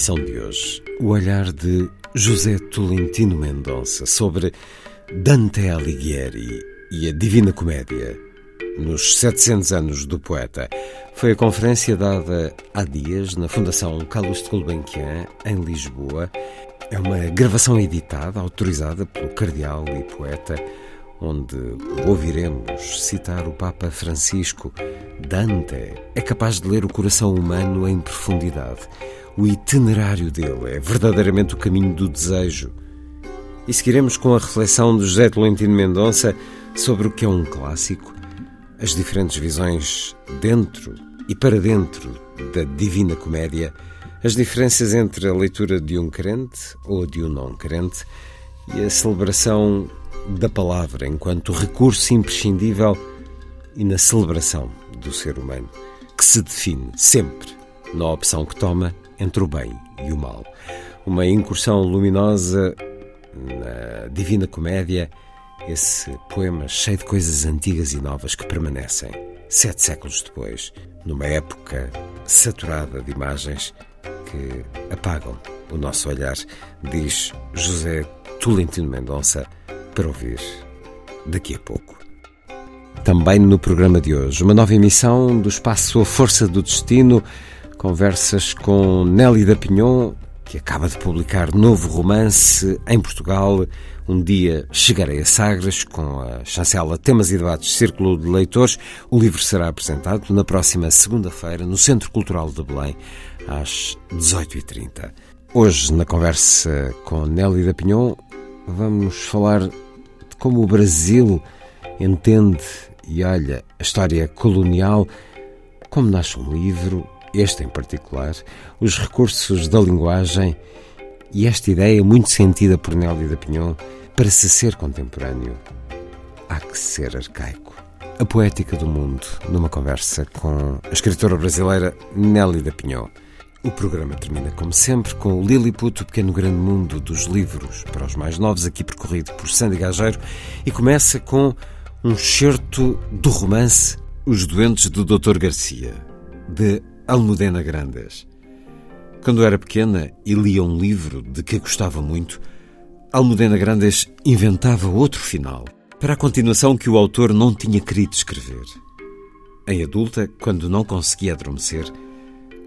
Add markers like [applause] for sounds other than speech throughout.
emissão de hoje, o olhar de José Tolentino Mendonça sobre Dante Alighieri e a Divina Comédia, nos 700 anos do poeta. Foi a conferência dada há dias na Fundação Carlos de Gulbenkian, em Lisboa. É uma gravação editada, autorizada pelo cardeal e poeta, onde ouviremos citar o Papa Francisco. Dante é capaz de ler o coração humano em profundidade. O itinerário dele é verdadeiramente o caminho do desejo. E seguiremos com a reflexão de José Tolentino Mendonça sobre o que é um clássico, as diferentes visões dentro e para dentro da Divina Comédia, as diferenças entre a leitura de um crente ou de um não crente e a celebração da palavra enquanto recurso imprescindível e na celebração do ser humano, que se define sempre na opção que toma entre o bem e o mal. Uma incursão luminosa na Divina Comédia, esse poema cheio de coisas antigas e novas que permanecem, sete séculos depois, numa época saturada de imagens que apagam o nosso olhar, diz José Tolentino Mendonça, para ouvir daqui a pouco. Também no programa de hoje, uma nova emissão do espaço A Força do Destino, conversas com Nelly da Pinhon, que acaba de publicar novo romance em Portugal. Um dia chegarei a Sagres com a chancela Temas e Debates Círculo de Leitores. O livro será apresentado na próxima segunda-feira no Centro Cultural de Belém, às 18h30. Hoje, na conversa com Nelly da Pinhon, vamos falar de como o Brasil entende e olha a história colonial, como nasce um livro, este em particular, os recursos da linguagem e esta ideia muito sentida por Nelly da Pinhon, para se ser contemporâneo, há que ser arcaico. A poética do mundo, numa conversa com a escritora brasileira Nelly da Pinhon. O programa termina, como sempre, com o Lilliput, o pequeno grande mundo dos livros para os mais novos, aqui percorrido por Sandy Gageiro, e começa com um certo do romance Os Doentes do Dr. Garcia, de Almudena Grandes. Quando era pequena e lia um livro de que gostava muito, Almudena Grandes inventava outro final, para a continuação que o autor não tinha querido escrever. Em adulta, quando não conseguia adormecer,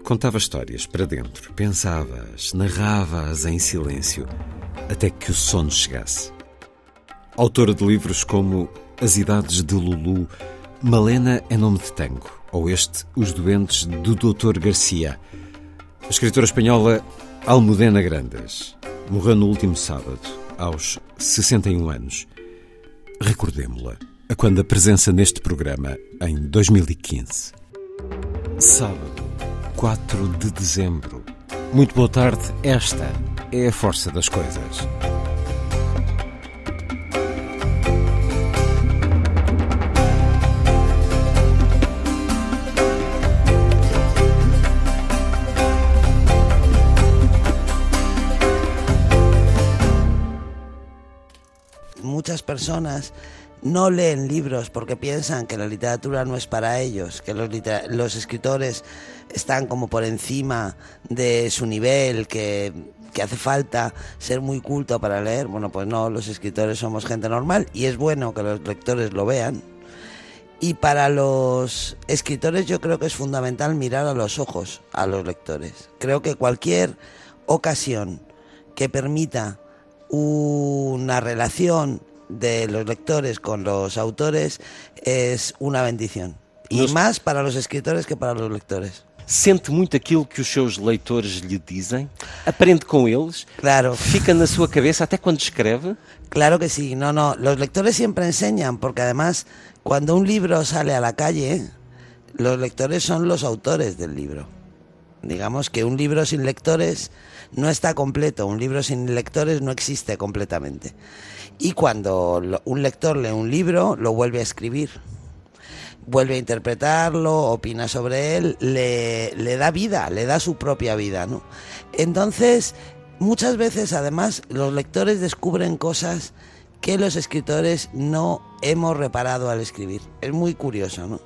Contava histórias para dentro, pensava-as, narrava-as em silêncio, até que o sono chegasse. Autora de livros como As Idades de Lulu, Malena é nome de tango, ou este Os Doentes do Dr. Garcia. A escritora espanhola Almudena Grandes morreu no último sábado, aos 61 anos. Recordemo-la a quando a presença neste programa em 2015. Sábado, 4 de dezembro. Muito boa tarde, esta é a força das coisas. Muchas personas no leen libros porque piensan que la literatura no es para ellos, que los, escritores están como por encima de su nivel, que, que hace falta ser muy culto para leer. Bueno, pues no, los escritores somos gente normal y es bueno que los lectores lo vean. Y para los escritores yo creo que es fundamental mirar a los ojos a los lectores. Creo que cualquier ocasión que permita una relación de los lectores con los autores es una bendición. E Nos... mais para os escritores que para os leitores. Sente muito aquilo que os seus leitores lhe dizem? Aprende com eles? Claro. Fica na sua cabeça até quando escreve? Claro que sí. No, no. Los lectores siempre enseñan, porque además, cuando un libro sale a la calle, los lectores son los autores del libro. Digamos que un libro sin lectores no está completo. Un libro sin lectores no existe completamente. Y cuando un lector lee un libro, lo vuelve a escribir. Vuelve a interpretarlo, opina sobre él, le, le da vida, le da su propia vida, ¿no? Entonces, muchas veces además los lectores descubren cosas que los escritores no hemos reparado al escribir. Es muy curioso, ¿no?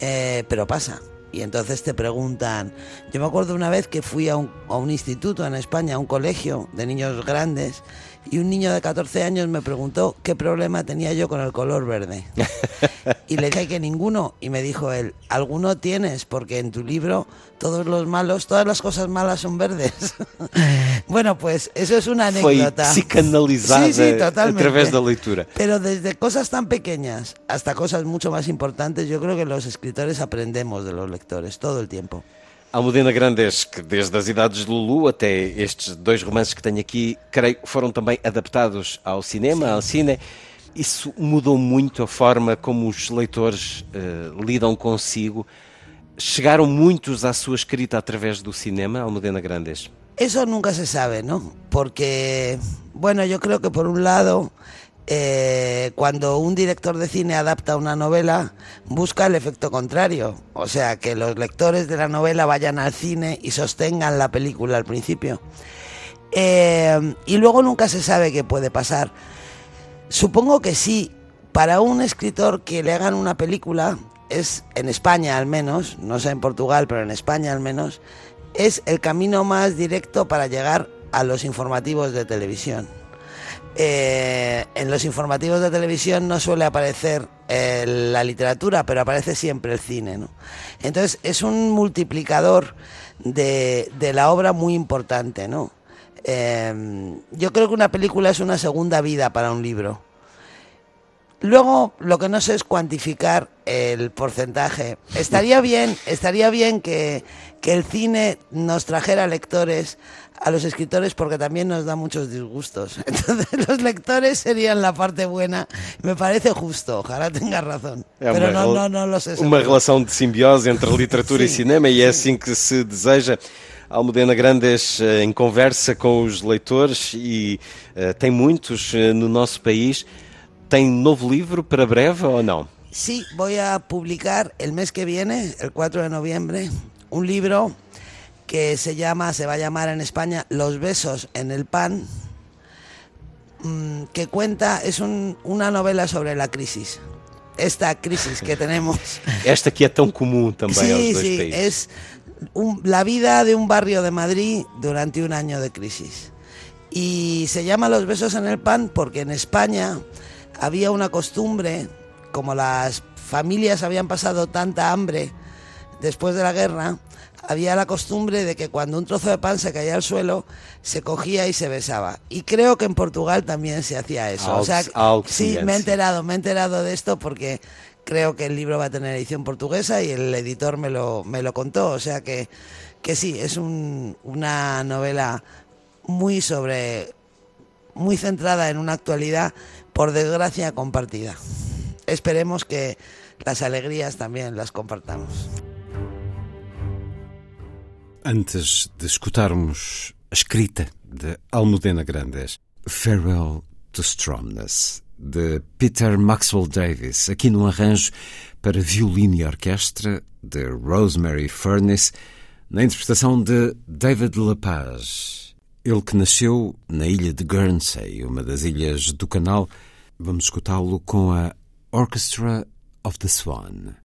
Eh, pero pasa. Y entonces te preguntan, yo me acuerdo una vez que fui a un, a un instituto en España, a un colegio de niños grandes, y un niño de 14 años me preguntó qué problema tenía yo con el color verde. [laughs] y le dije que ninguno y me dijo él, alguno tienes porque en tu libro todos los malos, todas las cosas malas son verdes. [laughs] bueno, pues eso es una anécdota. Fue psicanalizada sí, sí, a través de la lectura. Pero desde cosas tan pequeñas hasta cosas mucho más importantes, yo creo que los escritores aprendemos de los lectores todo el tiempo. Almudena Grandes, que desde as idades de Lulu até estes dois romances que tenho aqui, creio, foram também adaptados ao cinema, Sim. ao cine. Isso mudou muito a forma como os leitores uh, lidam consigo. Chegaram muitos à sua escrita através do cinema, Almudena Grandes? Eso nunca se sabe, ¿no? Porque, bueno, yo creo que por un lado eh, cuando un director de cine adapta una novela, busca el efecto contrario. O sea, que los lectores de la novela vayan al cine y sostengan la película al principio. Eh, y luego nunca se sabe qué puede pasar. Supongo que sí, para un escritor que le hagan una película, es en España al menos, no sé en Portugal, pero en España al menos, es el camino más directo para llegar a los informativos de televisión. Eh, en los informativos de televisión no suele aparecer eh, la literatura, pero aparece siempre el cine. ¿no? Entonces es un multiplicador de, la obra muy importante. ¿no? Eh, yo creo que una película es una segunda vida para un libro. Luego, lo que no sé es cuantificar el porcentaje. Estaría bien, estaría bien que, que el cine nos trajera lectores a los escritores porque también nos da muchos disgustos. [laughs] Entonces los lectores serían la parte buena. Me parece justo, ojalá tenga razón. É Pero não, não, não lo sé. Uma relação de simbiose entre [laughs] literatura e cinema e é assim que se deseja. Almudena Grandes eh, em conversa com os leitores e uh, tem muitos uh, no nosso país. Tem novo livro para breve ou não? Sí, voy a publicar el mes que viene, el 4 de noviembre, un libro que se llama, se va a llamar en España Los besos en el pan, mm, que cuenta, es un, una novela sobre la crisis. Esta crisis que tenemos. [laughs] Esta que es tan común también sí, aos sí, Es un, la vida de un barrio de Madrid durante un año de crisis. Y se llama Los besos en el pan porque en España había una costumbre, como las familias habían pasado tanta hambre después de la guerra, había la costumbre de que cuando un trozo de pan se caía al suelo, se cogía y se besaba. Y creo que en Portugal también se hacía eso. o sea, sí, me he enterado, me he enterado de esto porque creo que el libro va a tener edición portuguesa y el editor me lo, me lo contó. O sea que, que sí, es un, una novela muy sobre, muy centrada en una actualidad, por desgracia, compartida. Esperemos que las alegrías también las compartamos. Antes de escutarmos a escrita de Almudena Grandes, Farewell to Stromness, de Peter Maxwell Davis, aqui num arranjo para violino e orquestra de Rosemary Furness, na interpretação de David LaPaz. Ele que nasceu na ilha de Guernsey, uma das ilhas do canal, Vamos escutá-lo com a Orchestra of the Swan.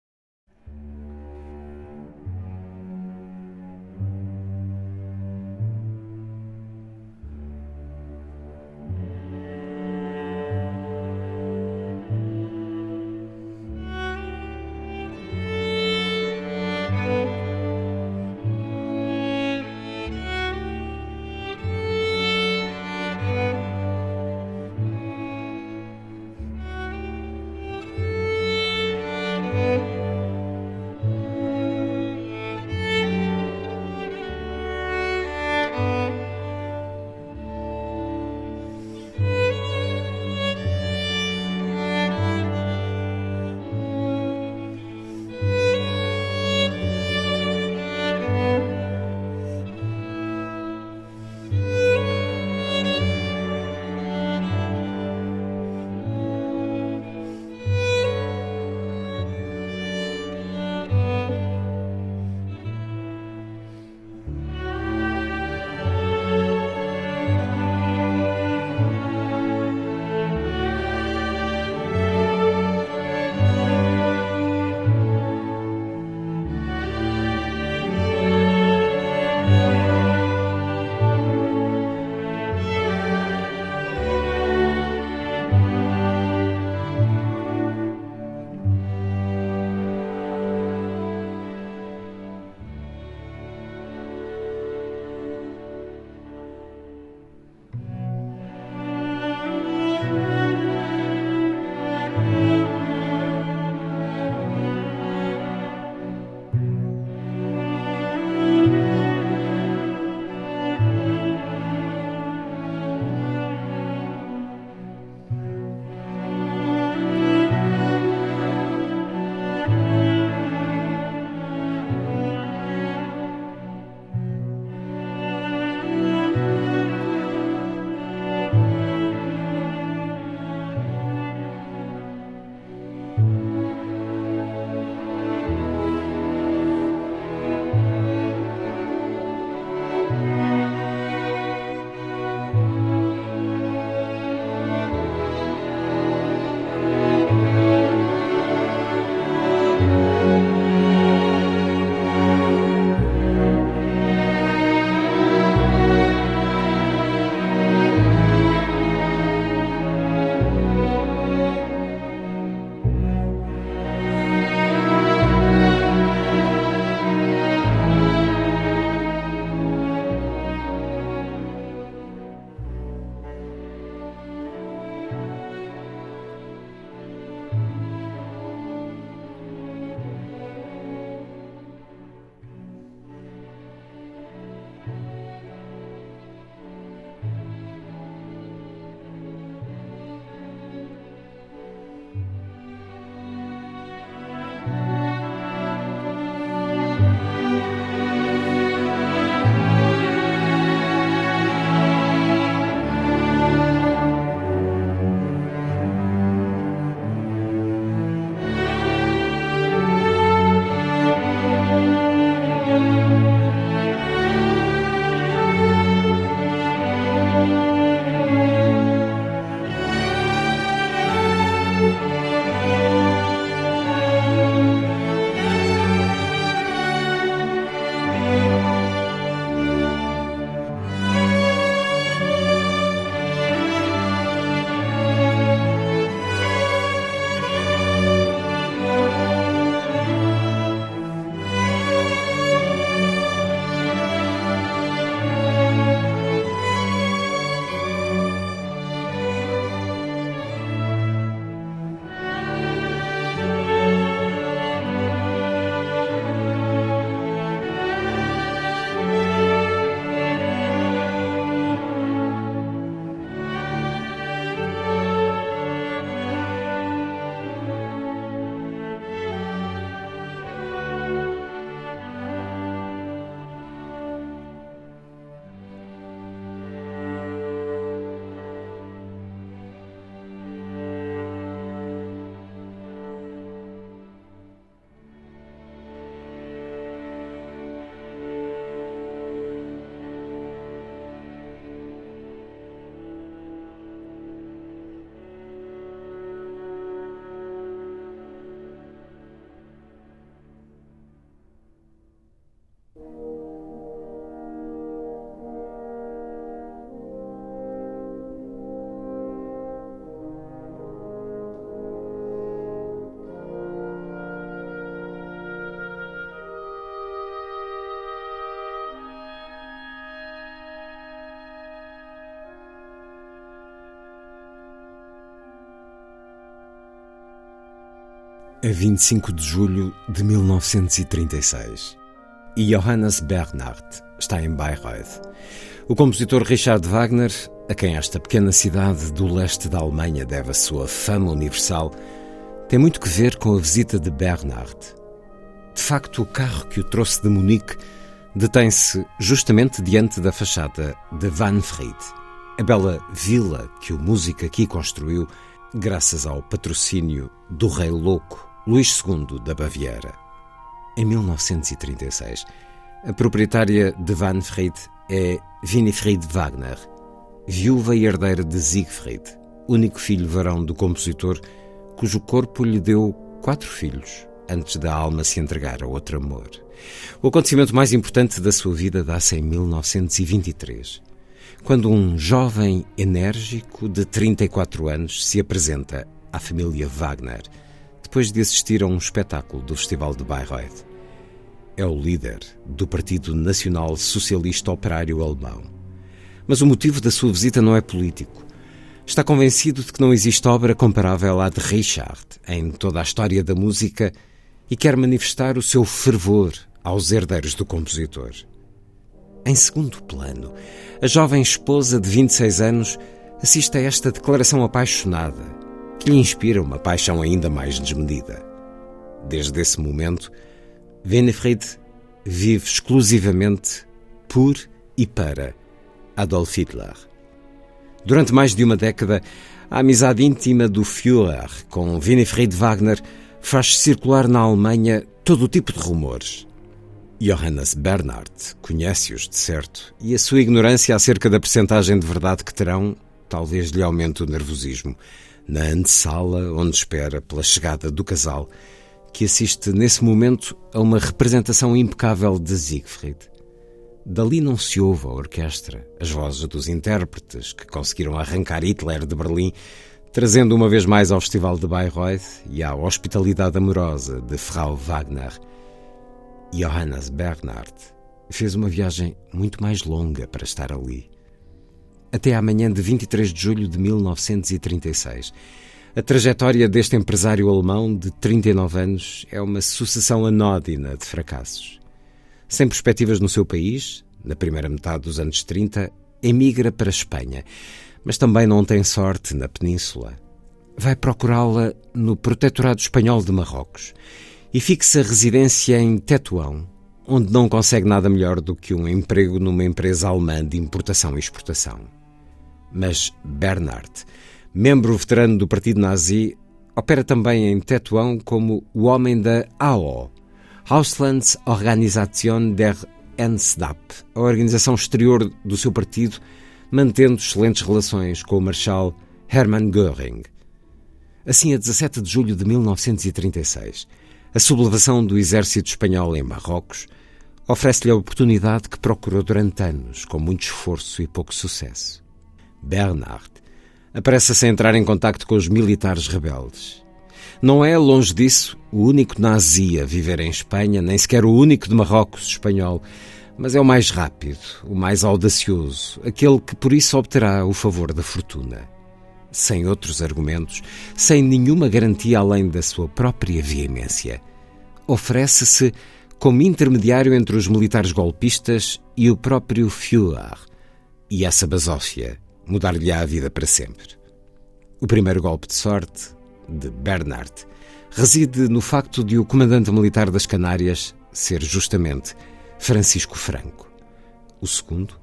A 25 de julho de 1936 e Johannes Bernhardt está em Bayreuth. O compositor Richard Wagner, a quem esta pequena cidade do leste da Alemanha deve a sua fama universal, tem muito que ver com a visita de Bernhardt. De facto, o carro que o trouxe de Munique detém-se justamente diante da fachada de Wanfried, a bela vila que o músico aqui construiu graças ao patrocínio do rei louco Luís II da Baviera. Em 1936, a proprietária de Wanfried é Winifred Wagner, viúva e herdeira de Siegfried, único filho varão do compositor, cujo corpo lhe deu quatro filhos antes da alma se entregar a outro amor. O acontecimento mais importante da sua vida dá-se em 1923, quando um jovem enérgico de 34 anos se apresenta à família Wagner, depois de assistir a um espetáculo do Festival de Bayreuth. É o líder do Partido Nacional Socialista Operário Alemão. Mas o motivo da sua visita não é político. Está convencido de que não existe obra comparável à de Richard em toda a história da música e quer manifestar o seu fervor aos herdeiros do compositor. Em segundo plano, a jovem esposa de 26 anos assiste a esta declaração apaixonada, que lhe inspira uma paixão ainda mais desmedida. Desde esse momento, Winifred vive exclusivamente por e para Adolf Hitler. Durante mais de uma década, a amizade íntima do Führer com Winifred Wagner faz circular na Alemanha todo o tipo de rumores. Johannes Bernhardt conhece-os de certo e a sua ignorância acerca da percentagem de verdade que terão talvez lhe aumente o nervosismo na antessala onde espera pela chegada do casal que assiste nesse momento a uma representação impecável de Siegfried. Dali não se ouve a orquestra, as vozes dos intérpretes que conseguiram arrancar Hitler de Berlim, trazendo uma vez mais ao Festival de Bayreuth e à hospitalidade amorosa de Frau Wagner. Johannes Bernhardt fez uma viagem muito mais longa para estar ali. Até amanhã de 23 de julho de 1936. A trajetória deste empresário alemão de 39 anos é uma sucessão anódina de fracassos. Sem perspectivas no seu país, na primeira metade dos anos 30, emigra para a Espanha, mas também não tem sorte na península. Vai procurá-la no Protetorado Espanhol de Marrocos e fixa residência em Tetuão, onde não consegue nada melhor do que um emprego numa empresa alemã de importação e exportação. Mas Bernhard, membro veterano do partido nazi, opera também em Tetuão como o homem da AO, Auslandsorganisation der NSDAP, a organização exterior do seu partido, mantendo excelentes relações com o marshal Hermann Göring. Assim, a 17 de julho de 1936, a sublevação do exército espanhol em Marrocos oferece-lhe a oportunidade que procurou durante anos, com muito esforço e pouco sucesso. Bernard apressa-se a entrar em contacto com os militares rebeldes. Não é, longe disso, o único nazi a viver em Espanha, nem sequer o único de Marrocos espanhol, mas é o mais rápido, o mais audacioso, aquele que por isso obterá o favor da fortuna. Sem outros argumentos, sem nenhuma garantia além da sua própria veemência, oferece-se como intermediário entre os militares golpistas e o próprio Führer, e essa basófia mudar-lhe a vida para sempre. O primeiro golpe de sorte, de Bernard, reside no facto de o comandante militar das Canárias ser justamente Francisco Franco. O segundo,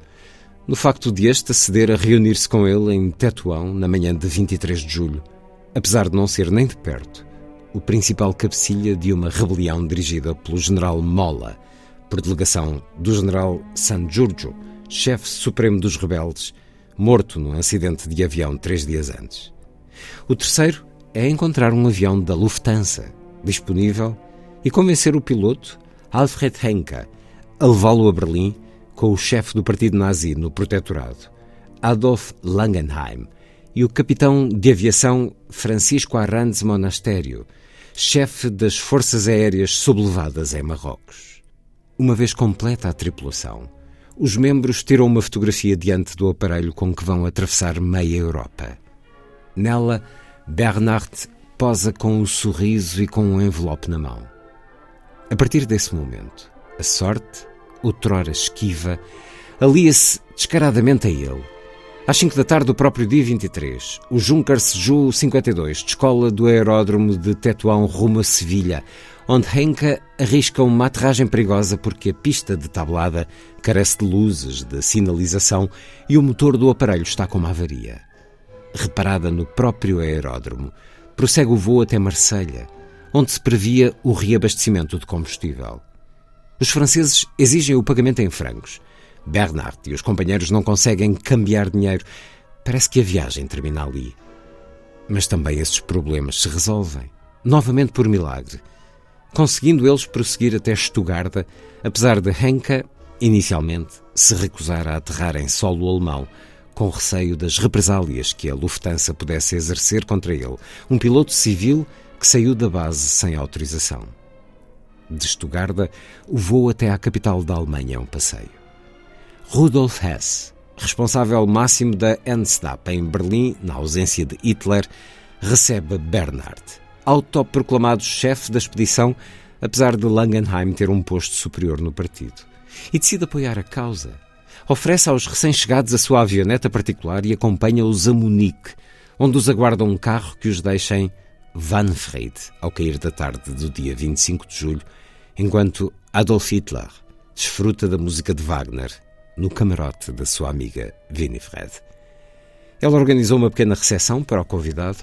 no facto de este aceder a reunir-se com ele em Tetuão na manhã de 23 de julho, apesar de não ser nem de perto o principal cabecilha de uma rebelião dirigida pelo general Mola, por delegação do general San Giorgio, chefe supremo dos rebeldes, morto num acidente de avião três dias antes. O terceiro é encontrar um avião da Lufthansa disponível e convencer o piloto, Alfred Henke, a levá-lo a Berlim com o chefe do partido nazi no protetorado, Adolf Langenheim, e o capitão de aviação Francisco Arranz Monastério, chefe das forças aéreas sublevadas em Marrocos. Uma vez completa a tripulação, os membros tiram uma fotografia diante do aparelho com que vão atravessar meia Europa. Nela, Bernard posa com o sorriso e com um envelope na mão. A partir desse momento, a sorte, outrora esquiva, alia-se descaradamente a ele. Às 5 da tarde do próprio dia 23, o Junkers Ju 52 descola do aeródromo de Tetuão rumo a Sevilha, onde Henka arrisca uma aterragem perigosa porque a pista de tablada carece de luzes, de sinalização e o motor do aparelho está com uma avaria. Reparada no próprio aeródromo, prossegue o voo até Marselha, onde se previa o reabastecimento de combustível. Os franceses exigem o pagamento em francos. Bernard e os companheiros não conseguem cambiar dinheiro. Parece que a viagem termina ali. Mas também esses problemas se resolvem, novamente por milagre conseguindo eles prosseguir até Estugarda, apesar de Henke, inicialmente, se recusar a aterrar em solo alemão, com receio das represálias que a Lufthansa pudesse exercer contra ele, um piloto civil que saiu da base sem autorização. De Estugarda, o voo até à capital da Alemanha é um passeio. Rudolf Hess, responsável máximo da NSDAP em Berlim, na ausência de Hitler, recebe Bernhard autoproclamado chefe da expedição, apesar de Langenheim ter um posto superior no partido. E decide apoiar a causa. Oferece aos recém-chegados a sua avioneta particular e acompanha-os a Munique, onde os aguarda um carro que os deixa em Vanfried, ao cair da tarde do dia 25 de julho, enquanto Adolf Hitler desfruta da música de Wagner no camarote da sua amiga Winifred. Ela organizou uma pequena recepção para o convidado,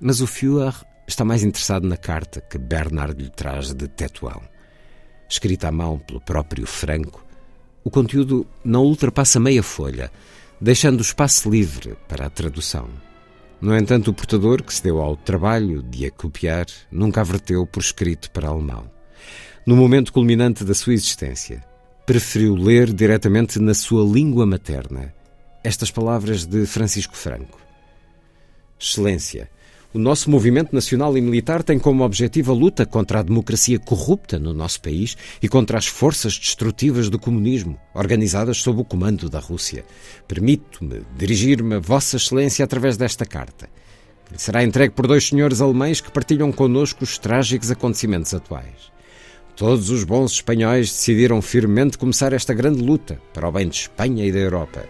mas o Führer está mais interessado na carta que Bernard lhe traz de Tetuão. Escrita à mão pelo próprio Franco, o conteúdo não ultrapassa meia folha, deixando espaço livre para a tradução. No entanto, o portador, que se deu ao trabalho de a copiar, nunca a verteu por escrito para alemão. No momento culminante da sua existência, preferiu ler diretamente na sua língua materna estas palavras de Francisco Franco. Excelência, o nosso movimento nacional e militar tem como objetivo a luta contra a democracia corrupta no nosso país e contra as forças destrutivas do comunismo, organizadas sob o comando da Rússia. Permito-me dirigir-me a Vossa Excelência através desta carta, que lhe será entregue por dois senhores alemães que partilham connosco os trágicos acontecimentos atuais. Todos os bons espanhóis decidiram firmemente começar esta grande luta para o bem de Espanha e da Europa.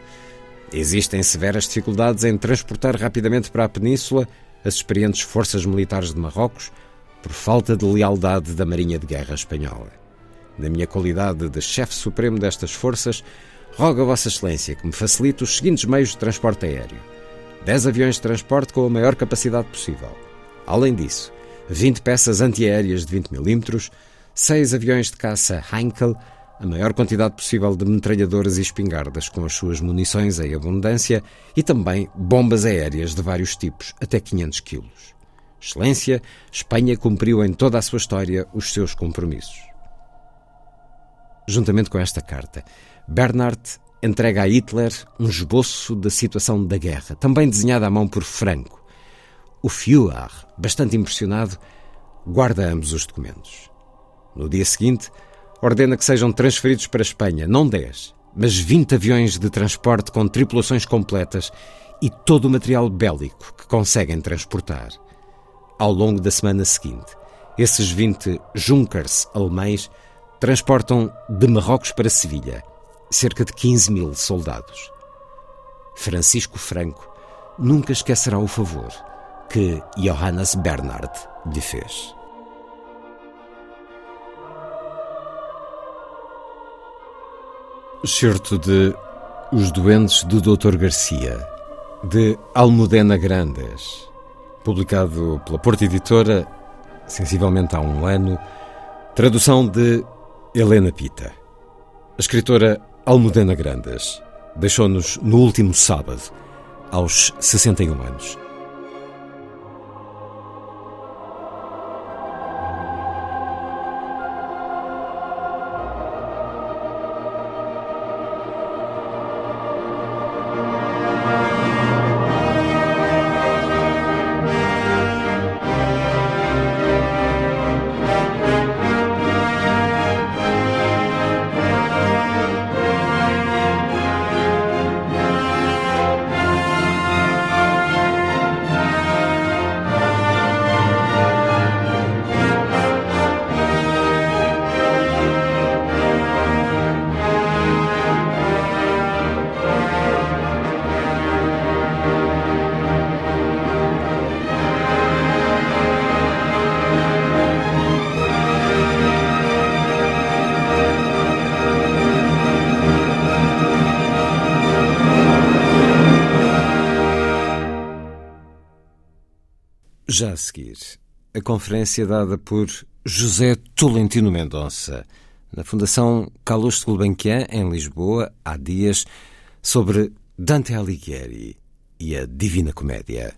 Existem severas dificuldades em transportar rapidamente para a Península as experientes forças militares de Marrocos por falta de lealdade da Marinha de Guerra Espanhola. Na minha qualidade de chefe supremo destas forças, rogo a Vossa Excelência que me facilite os seguintes meios de transporte aéreo: 10 aviões de transporte com a maior capacidade possível. Além disso, 20 peças antiaéreas de 20 mm, 6 aviões de caça Heinkel a maior quantidade possível de metralhadoras e espingardas com as suas munições em abundância e também bombas aéreas de vários tipos, até 500 quilos. Excelência, Espanha cumpriu em toda a sua história os seus compromissos. Juntamente com esta carta, Bernard entrega a Hitler um esboço da situação da guerra, também desenhada à mão por Franco. O Führer, bastante impressionado, guarda ambos os documentos. No dia seguinte, ordena que sejam transferidos para a Espanha, não 10, mas 20 aviões de transporte com tripulações completas e todo o material bélico que conseguem transportar. Ao longo da semana seguinte, esses 20 Junkers alemães transportam de Marrocos para Sevilha cerca de 15 mil soldados. Francisco Franco nunca esquecerá o favor que Johannes Bernhard lhe fez. Certo de Os Doentes do Dr. Garcia, de Almudena Grandes, publicado pela Porta Editora, sensivelmente há um ano, tradução de Helena Pita. A escritora Almudena Grandes deixou-nos no último sábado, aos 61 anos. Já a seguir, a conferência dada por José Tolentino Mendonça, na Fundação Carlos Gulbenkian, em Lisboa, há dias, sobre Dante Alighieri e a Divina Comédia.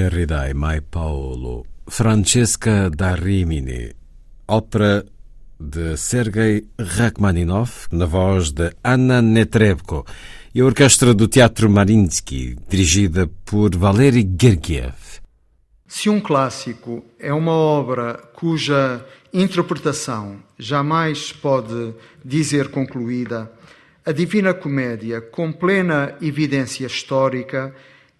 Oneridai Mai Paolo, Francesca da Rimini, ópera de Sergei Rachmaninoff, na voz de Anna Netrebko, e a orquestra do Teatro Marinsky, dirigida por Valery Gergiev. Se um clássico é uma obra cuja interpretação jamais pode dizer concluída, a Divina Comédia, com plena evidência histórica,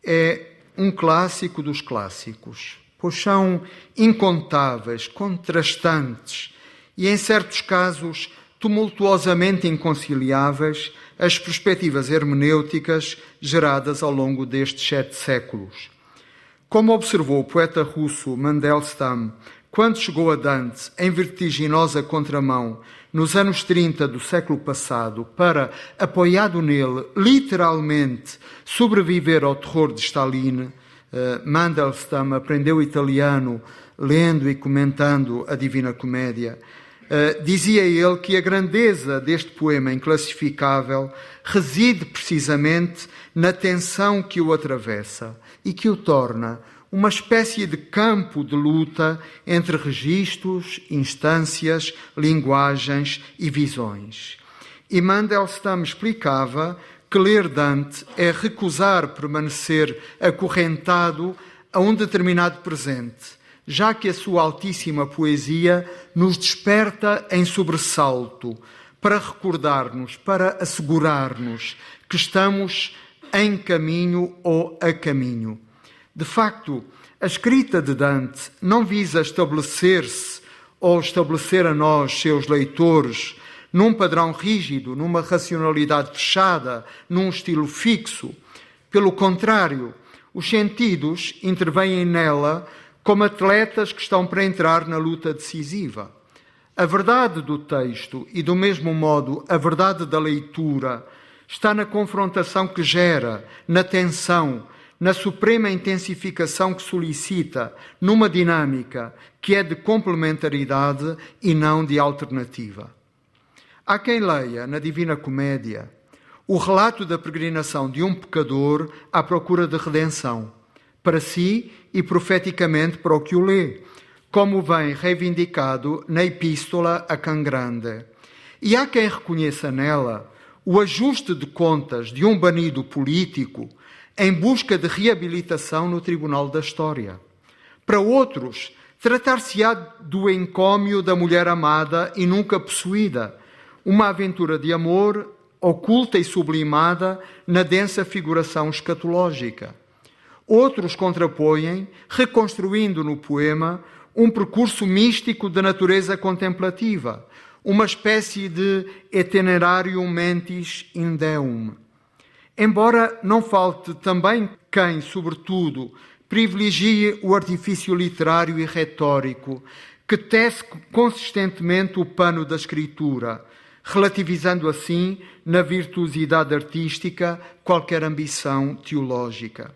é um clássico dos clássicos, pois são incontáveis, contrastantes e, em certos casos, tumultuosamente inconciliáveis as perspectivas hermenêuticas geradas ao longo destes sete séculos. Como observou o poeta russo Mandelstam quando chegou a Dante em vertiginosa contramão nos anos 30 do século passado para, apoiado nele, literalmente sobreviver ao terror de Stalin, eh, Mandelstam aprendeu italiano lendo e comentando a Divina Comédia. Uh, dizia ele que a grandeza deste poema inclassificável reside precisamente na tensão que o atravessa e que o torna uma espécie de campo de luta entre registros, instâncias, linguagens e visões. E Mandelstam explicava que ler Dante é recusar permanecer acorrentado a um determinado presente, já que a sua altíssima poesia nos desperta em sobressalto para recordar-nos, para assegurar-nos que estamos em caminho ou a caminho. De facto, a escrita de Dante não visa estabelecer-se ou estabelecer a nós, seus leitores, num padrão rígido, numa racionalidade fechada, num estilo fixo. Pelo contrário, os sentidos intervêm nela como atletas que estão para entrar na luta decisiva. A verdade do texto e, do mesmo modo, a verdade da leitura está na confrontação que gera, na tensão, na suprema intensificação que solicita, numa dinâmica que é de complementaridade e não de alternativa. Há quem leia na Divina Comédia o relato da peregrinação de um pecador à procura de redenção, para si e profeticamente para o que o lê, como vem reivindicado na Epístola a Can Grande. E há quem reconheça nela o ajuste de contas de um banido político em busca de reabilitação no Tribunal da História. Para outros, tratar-se-á do encômio da mulher amada e nunca possuída, uma aventura de amor oculta e sublimada na densa figuração escatológica. Outros contrapõem, reconstruindo no poema um percurso místico de natureza contemplativa, uma espécie de itinerarium mentis in deum. Embora não falte também quem, sobretudo, privilegie o artifício literário e retórico, que tece consistentemente o pano da escritura, relativizando assim, na virtuosidade artística, qualquer ambição teológica.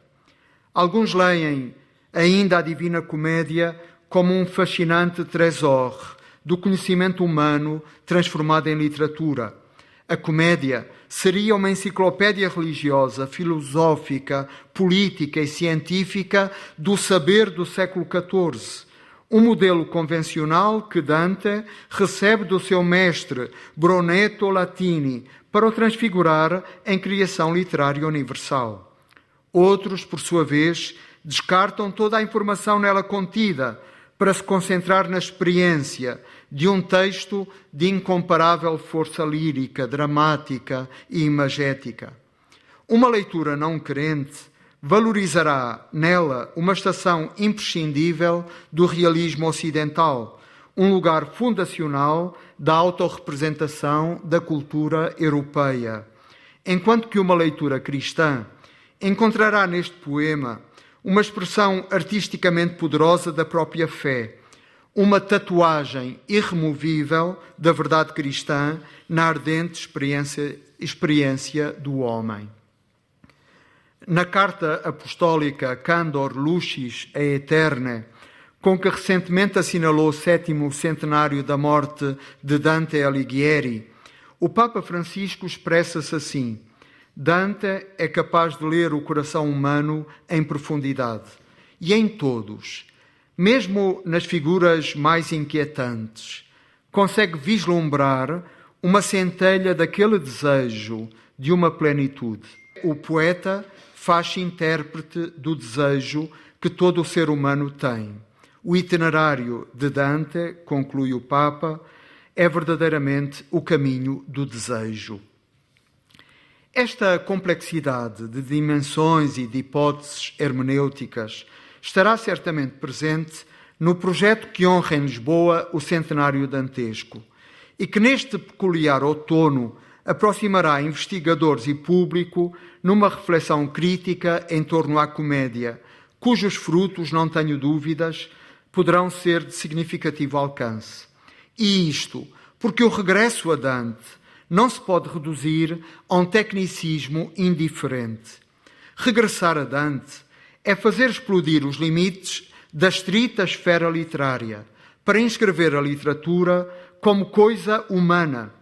Alguns leem ainda a Divina Comédia como um fascinante trésor do conhecimento humano transformado em literatura. A comédia seria uma enciclopédia religiosa, filosófica, política e científica do saber do século XIV. Um modelo convencional que Dante recebe do seu mestre Brunetto Latini para o transfigurar em criação literária universal. Outros, por sua vez, descartam toda a informação nela contida para se concentrar na experiência de um texto de incomparável força lírica, dramática e imagética. Uma leitura não crente valorizará nela uma estação imprescindível do realismo ocidental, um lugar fundacional da autorrepresentação da cultura europeia. Enquanto que uma leitura cristã encontrará neste poema uma expressão artisticamente poderosa da própria fé, uma tatuagem irremovível da verdade cristã na ardente experiência, experiência do homem. Na carta apostólica Candor Lucis e Eterne, com que recentemente assinalou o sétimo centenário da morte de Dante Alighieri, o Papa Francisco expressa-se assim: Dante é capaz de ler o coração humano em profundidade e em todos, mesmo nas figuras mais inquietantes. Consegue vislumbrar uma centelha daquele desejo de uma plenitude. O poeta faz-se intérprete do desejo que todo o ser humano tem. O itinerário de Dante, conclui o Papa, é verdadeiramente o caminho do desejo. Esta complexidade de dimensões e de hipóteses hermenêuticas estará certamente presente no projeto que honra em Lisboa o centenário dantesco e que neste peculiar outono aproximará investigadores e público numa reflexão crítica em torno à comédia, cujos frutos, não tenho dúvidas, poderão ser de significativo alcance. E isto porque o regresso a Dante não se pode reduzir a um tecnicismo indiferente. Regressar a Dante é fazer explodir os limites da estrita esfera literária para inscrever a literatura como coisa humana,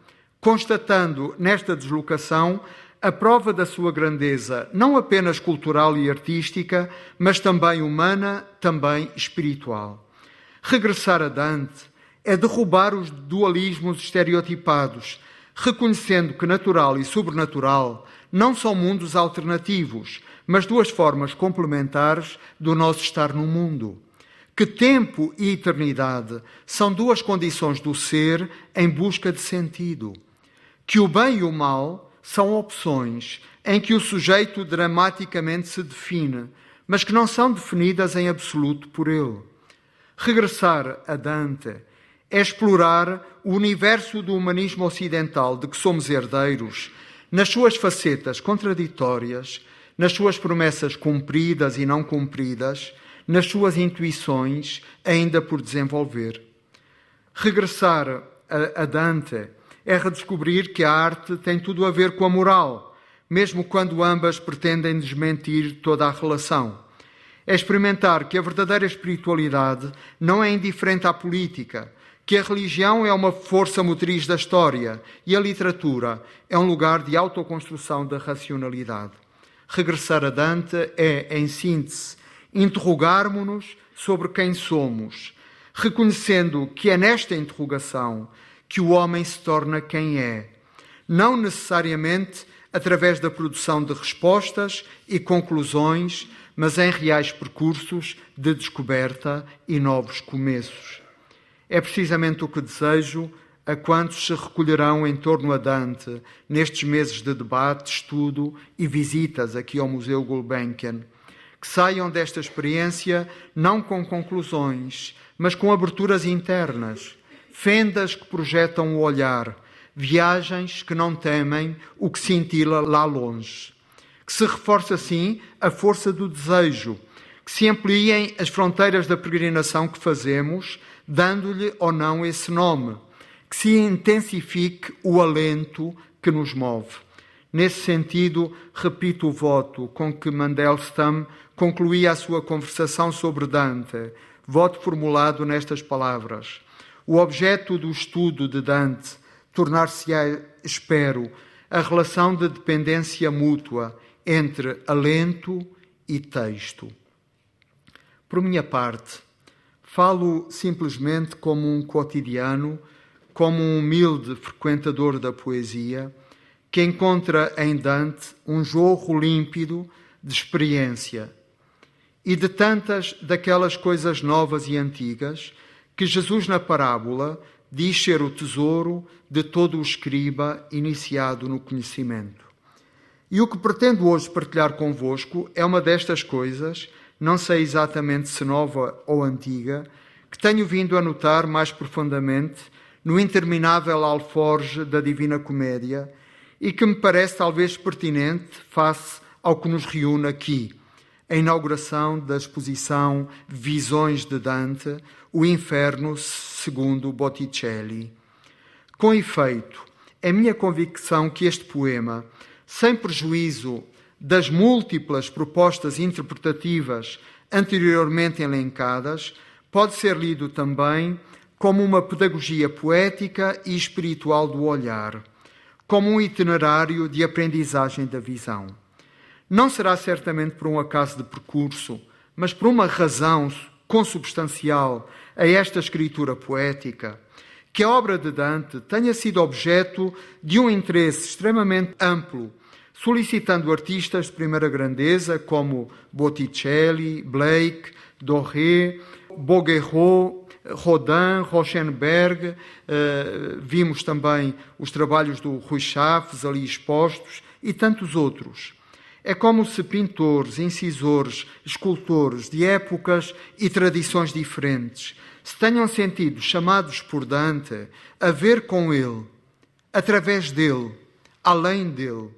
constatando nesta deslocação a prova da sua grandeza, não apenas cultural e artística, mas também humana, também espiritual. Regressar a Dante é derrubar os dualismos estereotipados reconhecendo que natural e sobrenatural não são mundos alternativos, mas duas formas complementares do nosso estar no mundo. que tempo e eternidade são duas condições do ser em busca de sentido, que o bem e o mal são opções em que o sujeito dramaticamente se define, mas que não são definidas em absoluto por ele. Regressar a Dante é explorar o universo do humanismo ocidental de que somos herdeiros, nas suas facetas contraditórias, nas suas promessas cumpridas e não cumpridas, nas suas intuições ainda por desenvolver. Regressar a, Dante é redescobrir que a arte tem tudo a ver com a moral, mesmo quando ambas pretendem desmentir toda a relação. É experimentar que a verdadeira espiritualidade não é indiferente à política, que a religião é uma força motriz da história e a literatura é um lugar de autoconstrução da racionalidade. Regressar a Dante é, em síntese, interrogarmos-nos sobre quem somos, reconhecendo que é nesta interrogação que o homem se torna quem é, não necessariamente através da produção de respostas e conclusões, mas em reais percursos de descoberta e novos começos. É precisamente o que desejo a quantos se recolherão em torno a Dante nestes meses de debate, estudo e visitas aqui ao Museu Gulbenkian. Que saiam desta experiência não com conclusões, mas com aberturas internas, fendas que projetam o olhar, viagens que não temem o que cintila lá longe. Que se reforce assim a força do desejo, que se ampliem as fronteiras da peregrinação que fazemos dando-lhe ou não esse nome, que se intensifique o alento que nos move. Nesse sentido, repito o voto com que Mandelstam concluía a sua conversação sobre Dante, voto formulado nestas palavras. O objeto do estudo de Dante tornar-se-á, espero, a relação de dependência mútua entre alento e texto. Por minha parte, Falo simplesmente como um cotidiano, como um humilde frequentador da poesia, que encontra em Dante um jorro límpido de experiência e de tantas daquelas coisas novas e antigas que Jesus, na parábola, diz ser o tesouro de todo o escriba iniciado no conhecimento. E o que pretendo hoje partilhar convosco é uma destas coisas não sei exatamente se nova ou antiga, que tenho vindo a notar mais profundamente no interminável alforge da Divina Comédia e que me parece talvez pertinente face ao que nos reúne aqui, a inauguração da exposição Visões de Dante, o Inferno segundo Botticelli. Com efeito, é minha convicção que este poema, sem prejuízo das múltiplas propostas interpretativas anteriormente elencadas, pode ser lido também como uma pedagogia poética e espiritual do olhar, como um itinerário de aprendizagem da visão. Não será certamente por um acaso de percurso, mas por uma razão consubstancial a esta escritura poética, que a obra de Dante tenha sido objeto de um interesse extremamente amplo solicitando artistas de primeira grandeza como Botticelli, Blake, Doré, Bouguereau, Rodin, Rauschenberg, uh, vimos também os trabalhos do Rui Chaves ali expostos e tantos outros. É como se pintores, incisores, escultores de épocas e tradições diferentes se tenham sentido chamados por Dante a ver com ele, através dele, além dele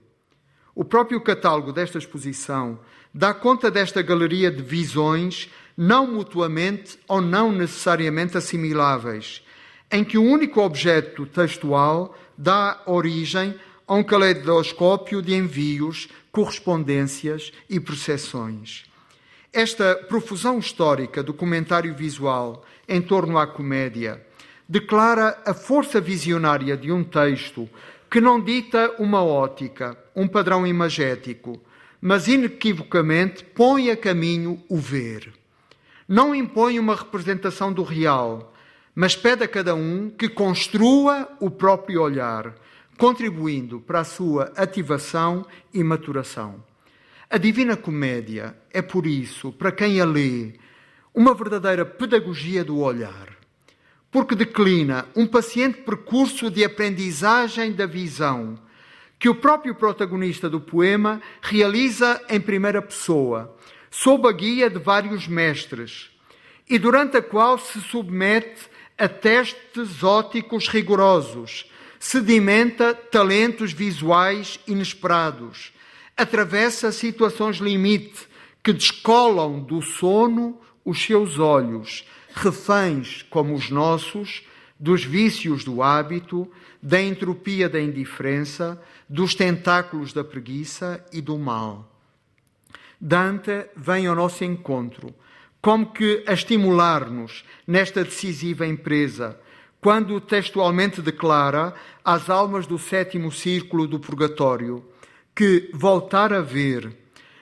o próprio catálogo desta exposição dá conta desta galeria de visões não mutuamente ou não necessariamente assimiláveis, em que o único objeto textual dá origem a um caleidoscópio de envios, correspondências e percepções. Esta profusão histórica do comentário visual em torno à comédia declara a força visionária de um texto que não dita uma ótica, um padrão imagético, mas inequivocamente põe a caminho o ver. Não impõe uma representação do real, mas pede a cada um que construa o próprio olhar, contribuindo para a sua ativação e maturação. A Divina Comédia é, por isso, para quem a lê, uma verdadeira pedagogia do olhar, porque declina um paciente percurso de aprendizagem da visão que o próprio protagonista do poema realiza em primeira pessoa, sob a guia de vários mestres, e durante a qual se submete a testes óticos rigorosos, sedimenta talentos visuais inesperados, atravessa situações limite que descolam do sono os seus olhos, reféns como os nossos, dos vícios do hábito, da entropia da indiferença, dos tentáculos da preguiça e do mal. Dante vem ao nosso encontro, como que a estimular-nos nesta decisiva empresa, quando textualmente declara às almas do sétimo círculo do purgatório que voltar a ver,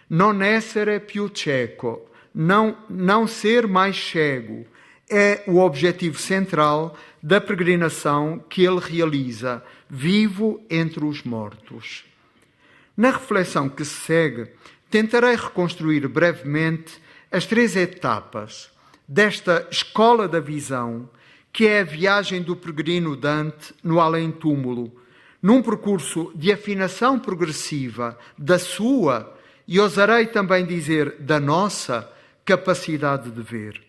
non essere più cieco, não, não ser mais cego, é o objetivo central da peregrinação que ele realiza, vivo entre os mortos. Na reflexão que se segue, tentarei reconstruir brevemente as três etapas desta escola da visão, que é a viagem do peregrino Dante no além-túmulo, num percurso de afinação progressiva da sua, e ousarei também dizer da nossa, capacidade de ver.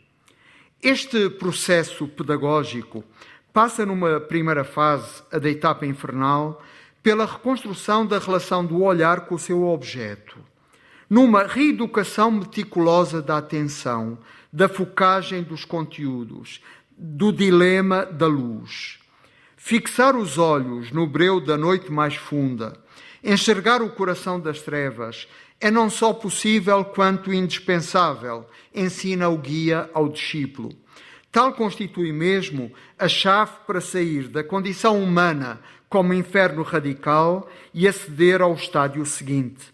Este processo pedagógico passa numa primeira fase, a da etapa infernal, pela reconstrução da relação do olhar com o seu objeto, numa reeducação meticulosa da atenção, da focagem dos conteúdos, do dilema da luz. Fixar os olhos no breu da noite mais funda, enxergar o coração das trevas, é não só possível quanto indispensável, ensina o guia ao discípulo. Tal constitui mesmo a chave para sair da condição humana como inferno radical e aceder ao estádio seguinte,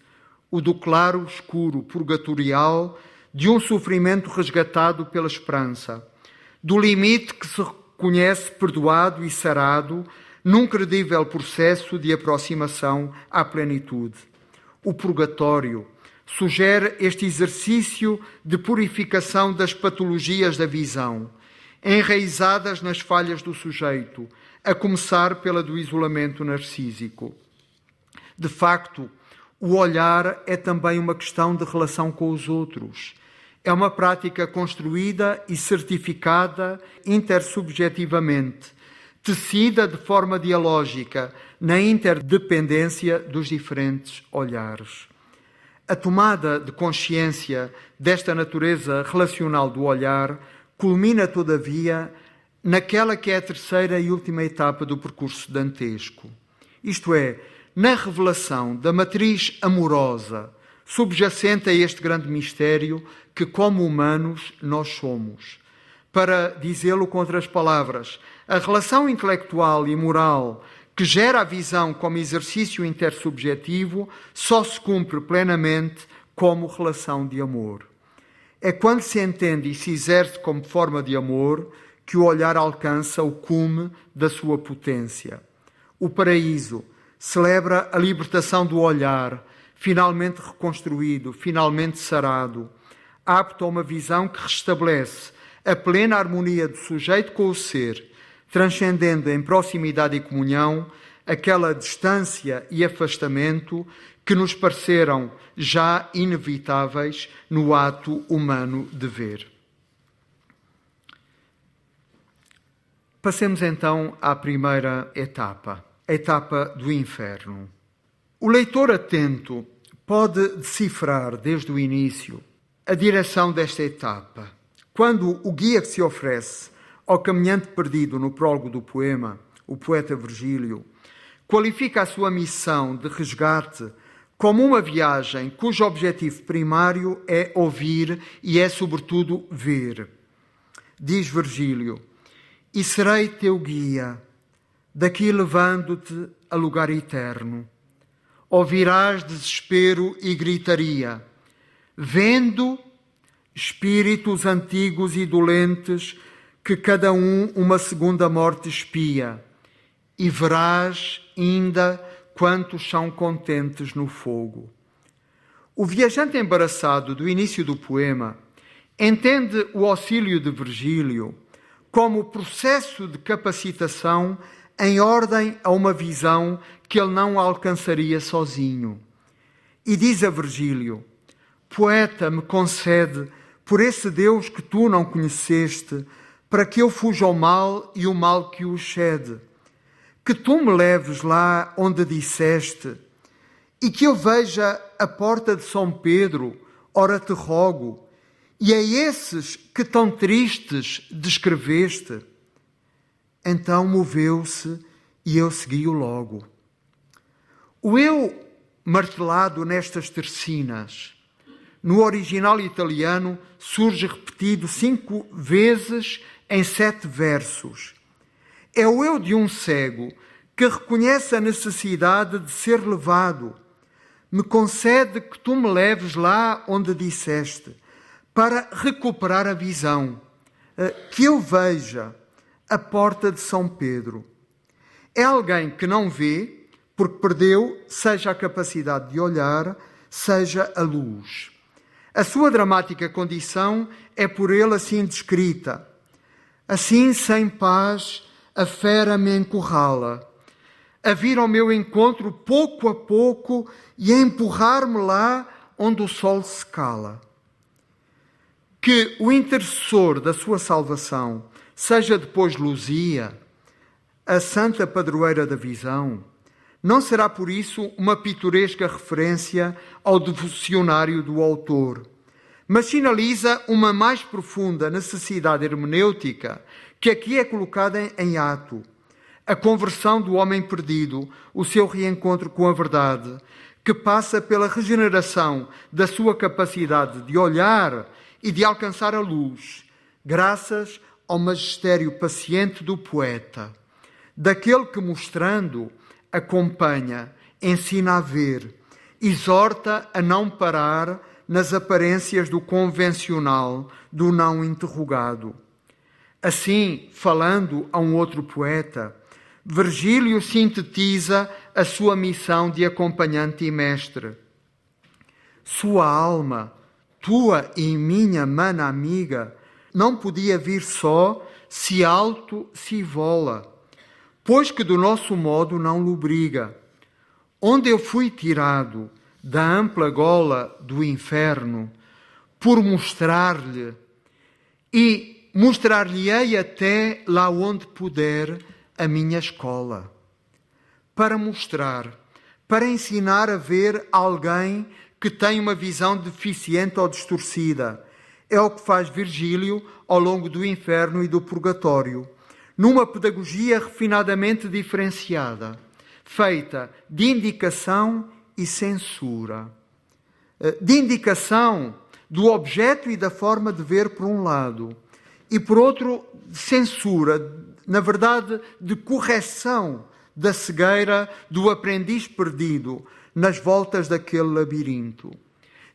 o do claro escuro purgatorial de um sofrimento resgatado pela esperança, do limite que se reconhece perdoado e sarado num credível processo de aproximação à plenitude o purgatório, sugere este exercício de purificação das patologias da visão, enraizadas nas falhas do sujeito, a começar pela do isolamento narcísico. De facto, o olhar é também uma questão de relação com os outros. É uma prática construída e certificada intersubjetivamente, tecida de forma dialógica na interdependência dos diferentes olhares. A tomada de consciência desta natureza relacional do olhar culmina, todavia, naquela que é a terceira e última etapa do percurso dantesco. Isto é, na revelação da matriz amorosa subjacente a este grande mistério que, como humanos, nós somos. Para dizê-lo com outras palavras, a relação intelectual e moral que gera a visão como exercício intersubjetivo só se cumpre plenamente como relação de amor. É quando se entende e se exerce como forma de amor que o olhar alcança o cume da sua potência. O paraíso celebra a libertação do olhar, finalmente reconstruído, finalmente sarado, apto a uma visão que restabelece a plena harmonia do sujeito com o ser transcendendo em proximidade e comunhão aquela distância e afastamento que nos pareceram já inevitáveis no ato humano de ver. Passemos então à primeira etapa, a etapa do inferno. O leitor atento pode decifrar desde o início a direção desta etapa. Quando o guia que se oferece ao caminhante perdido no prólogo do poema, o poeta Virgílio qualifica a sua missão de resgate como uma viagem cujo objetivo primário é ouvir e é, sobretudo, ver. Diz Virgílio: E serei teu guia, daqui levando-te a lugar eterno. Ouvirás desespero e gritaria, vendo espíritos antigos e dolentes que cada um uma segunda morte espia, e verás ainda quantos são contentes no fogo. O viajante embaraçado do início do poema entende o auxílio de Virgílio como processo de capacitação em ordem a uma visão que ele não alcançaria sozinho. E diz a Virgílio: Poeta, me concede, por esse Deus que tu não conheceste, para que eu fuja ao mal e o mal que o excede. Que tu me leves lá onde disseste, e que eu veja a porta de São Pedro, ora te rogo, e a esses que tão tristes descreveste. Então moveu-se e eu segui-o logo. O eu martelado nestas tercinas, no original italiano, surge repetido cinco vezes em sete versos. É o eu de um cego que reconhece a necessidade de ser levado. Me concede que tu me leves lá onde disseste para recuperar a visão, eh, que eu veja a porta de São Pedro. É alguém que não vê, porque perdeu, seja a capacidade de olhar, seja a luz. A sua dramática condição é por ele assim descrita. Assim, sem paz, a fera me encurrala, a vir ao meu encontro pouco a pouco e a empurrar-me lá onde o sol se cala que o intercessor da sua salvação seja depois Luzia, a santa padroeira da visão, não será por isso uma pitoresca referência ao devocionário do autor, mas sinaliza uma mais profunda necessidade hermenêutica que aqui é colocada em ato. A conversão do homem perdido, o seu reencontro com a verdade, que passa pela regeneração da sua capacidade de olhar e de alcançar a luz, graças ao magistério paciente do poeta, daquele que, mostrando, acompanha, ensina a ver, exorta a não parar nas aparências do convencional, do não interrogado. Assim, falando a um outro poeta, Virgílio sintetiza a sua missão de acompanhante e mestre. Sua alma, tua e minha mana amiga, não podia vir só, se alto se vola, pois que do nosso modo não lobriga. Onde eu fui tirado da ampla gola do inferno, por mostrar-lhe, e mostrar-lhe-ei até lá onde puder a minha escola, para mostrar, para ensinar a ver alguém que tem uma visão deficiente ou distorcida. É o que faz Virgílio ao longo do inferno e do purgatório, numa pedagogia refinadamente diferenciada, feita de indicação e censura. Eh, de indicação do objeto e da forma de ver, por um lado, e por outro, censura, na verdade, de correção da cegueira do aprendiz perdido, nas voltas daquele labirinto.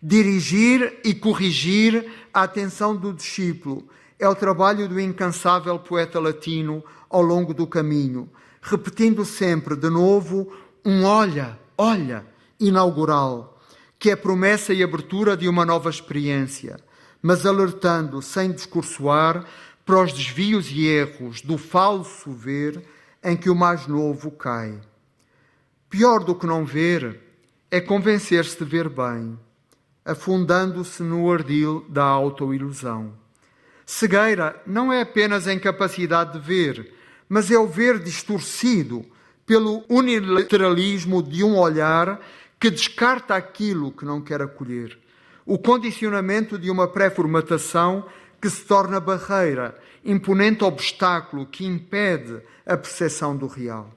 Dirigir e corrigir a atenção do discípulo é o trabalho do incansável poeta latino ao longo do caminho, repetindo sempre de novo um olha, olha inaugural, que é promessa e abertura de uma nova experiência, mas alertando sem discursoar para os desvios e erros do falso ver em que o mais novo cai. Pior do que não ver é convencer-se de ver bem, afundando-se no ardil da autoilusão. Cegueira não é apenas a incapacidade de ver, mas é o ver distorcido pelo unilateralismo de um olhar que descarta aquilo que não quer acolher. O condicionamento de uma pré-formatação que se torna barreira, imponente obstáculo que impede a percepção do real.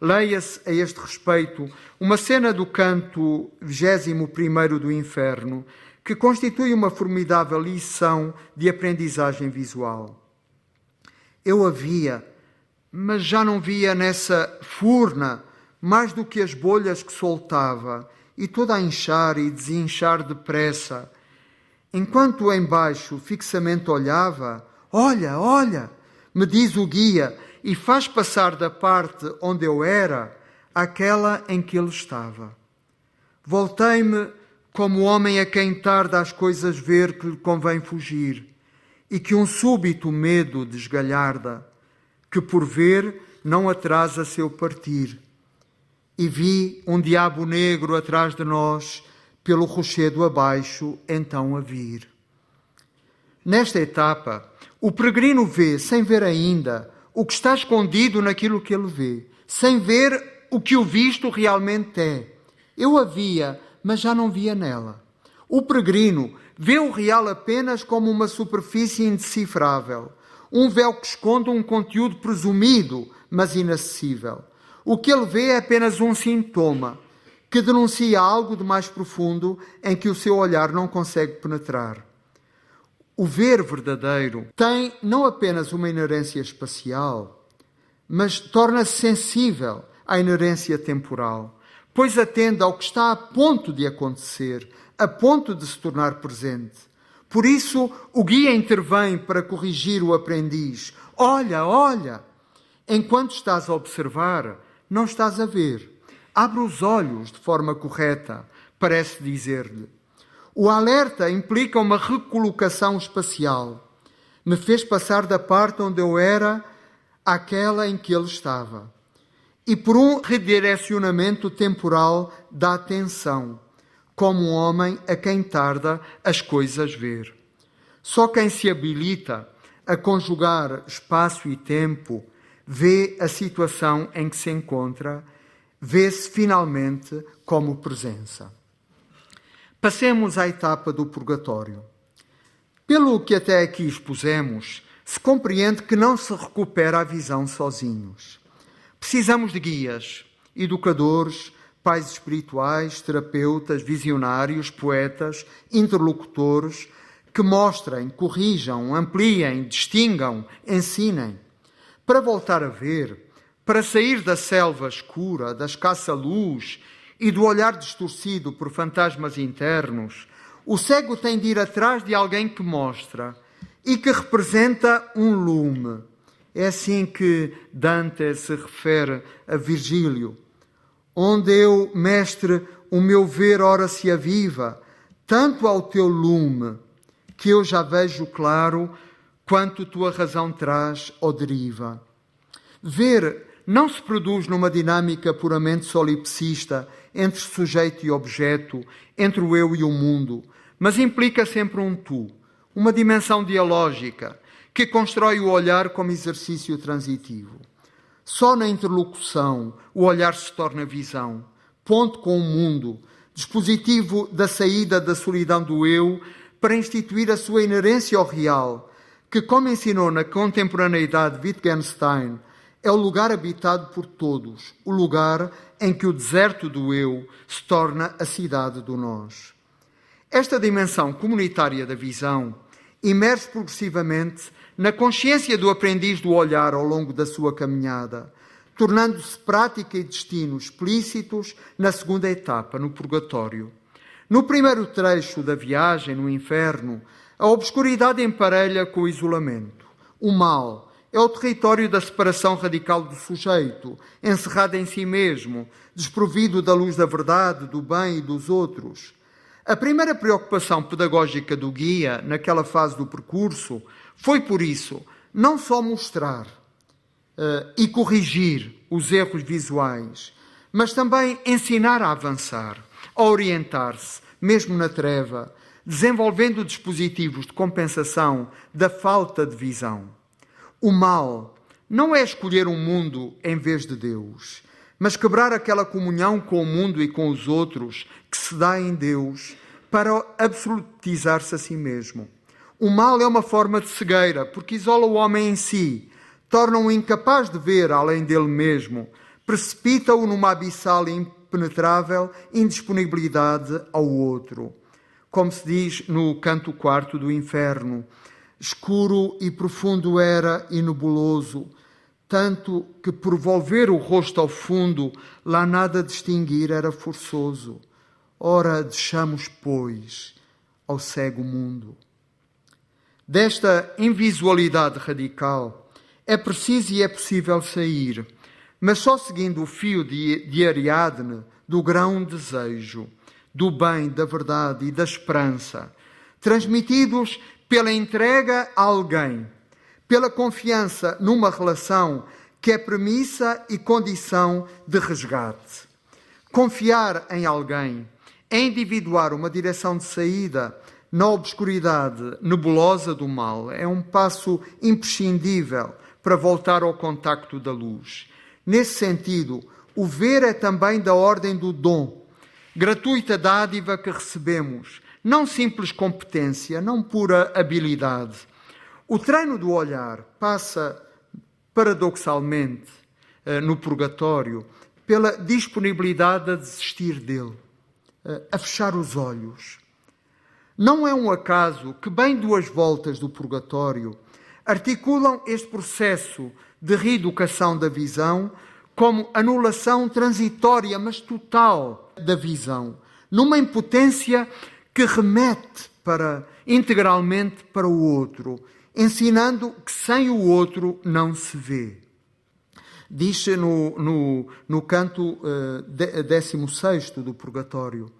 Leia-se a este respeito uma cena do canto 21 do Inferno, que constitui uma formidável lição de aprendizagem visual. Eu a via, mas já não via nessa furna mais do que as bolhas que soltava, e toda a inchar e desinchar depressa. Enquanto embaixo fixamente olhava, olha, olha, me diz o guia, e faz passar da parte onde eu era àquela em que ele estava. Voltei-me como homem a quem tarda as coisas ver que lhe convém fugir, e que um súbito medo desgalharda, que por ver não atrasa seu partir. E vi um diabo negro atrás de nós, pelo rochedo abaixo, então a vir. Nesta etapa, o peregrino vê, sem ver ainda, o que está escondido naquilo que ele vê, sem ver o que o visto realmente é. Eu a via, mas já não via nela. O peregrino vê o real apenas como uma superfície indecifrável, um véu que esconde um conteúdo presumido, mas inacessível. O que ele vê é apenas um sintoma que denuncia algo de mais profundo em que o seu olhar não consegue penetrar. O ver verdadeiro tem não apenas uma inerência espacial, mas torna-se sensível à inerência temporal pois atende ao que está a ponto de acontecer, a ponto de se tornar presente. Por isso, o guia intervém para corrigir o aprendiz. Olha, olha! Enquanto estás a observar, não estás a ver. Abre os olhos de forma correta, parece dizer-lhe. O alerta implica uma recolocação espacial. Me fez passar da parte onde eu era àquela em que ele estava e por um redirecionamento temporal da atenção, como um homem a quem tarda as coisas ver. Só quem se habilita a conjugar espaço e tempo vê a situação em que se encontra, vê-se finalmente como presença. Passemos à etapa do purgatório. Pelo que até aqui expusemos, se compreende que não se recupera a visão sozinhos. Precisamos de guias, educadores, pais espirituais, terapeutas, visionários, poetas, interlocutores que mostrem, corrijam, ampliem, distingam, ensinem. Para voltar a ver, para sair da selva escura, da escassa luz e do olhar distorcido por fantasmas internos, o cego tem de ir atrás de alguém que mostra e que representa um lume é assim que Dante se refere a Virgílio. Onde eu, mestre, o meu ver ora se aviva, tanto ao teu lume, que eu já vejo claro quanto tua razão traz ou deriva. Ver não se produz numa dinâmica puramente solipsista entre sujeito e objeto, entre o eu e o mundo, mas implica sempre um tu, uma dimensão dialógica que constrói o olhar como exercício transitivo. Só na interlocução o olhar se torna visão, ponto com o mundo, dispositivo da saída da solidão do eu para instituir a sua inerência ao real, que, como ensinou na contemporaneidade Wittgenstein, é o lugar habitado por todos, o lugar em que o deserto do eu se torna a cidade do nós. Esta dimensão comunitária da visão imerge progressivamente na consciência do aprendiz do olhar ao longo da sua caminhada, tornando-se prática e destino explícitos na segunda etapa, no purgatório. No primeiro trecho da viagem no inferno, a obscuridade emparelha com o isolamento. O mal é o território da separação radical do sujeito, encerrado em si mesmo, desprovido da luz da verdade, do bem e dos outros. A primeira preocupação pedagógica do guia, naquela fase do percurso, foi por isso não só mostrar uh, e corrigir os erros visuais, mas também ensinar a avançar, a orientar-se, mesmo na treva, desenvolvendo dispositivos de compensação da falta de visão. O mal não é escolher um mundo em vez de Deus, mas quebrar aquela comunhão com o mundo e com os outros que se dá em Deus para absolutizar-se a si mesmo. O mal é uma forma de cegueira, porque isola o homem em si, torna-o incapaz de ver além dele mesmo, precipita-o numa abissal impenetrável indisponibilidade ao outro. Como se diz no canto quarto do inferno, escuro e profundo era e nebuloso, tanto que por volver o rosto ao fundo, lá nada distinguir era forçoso. Ora, deixamos, pois, ao cego mundo. Desta invisualidade radical é preciso e é possível sair, mas só seguindo o fio de, Ariadne do grão desejo, do bem, da verdade e da esperança, transmitidos pela entrega a alguém, pela confiança numa relação que é premissa e condição de resgate. Confiar em alguém é individuar uma direção de saída na obscuridade nebulosa do mal. É um passo imprescindível para voltar ao contacto da luz. Nesse sentido, o ver é também da ordem do dom, gratuita dádiva que recebemos, não simples competência, não pura habilidade. O treino do olhar passa, paradoxalmente, eh, no purgatório, pela disponibilidade a desistir dele, eh, a fechar os olhos. Não é um acaso que, bem duas voltas do purgatório, articulam este processo de reeducação da visão como anulação transitória, mas total, da visão, numa impotência que remete para integralmente para o outro, ensinando que sem o outro não se vê. Diz no, no, no canto uh, 16 do Purgatório: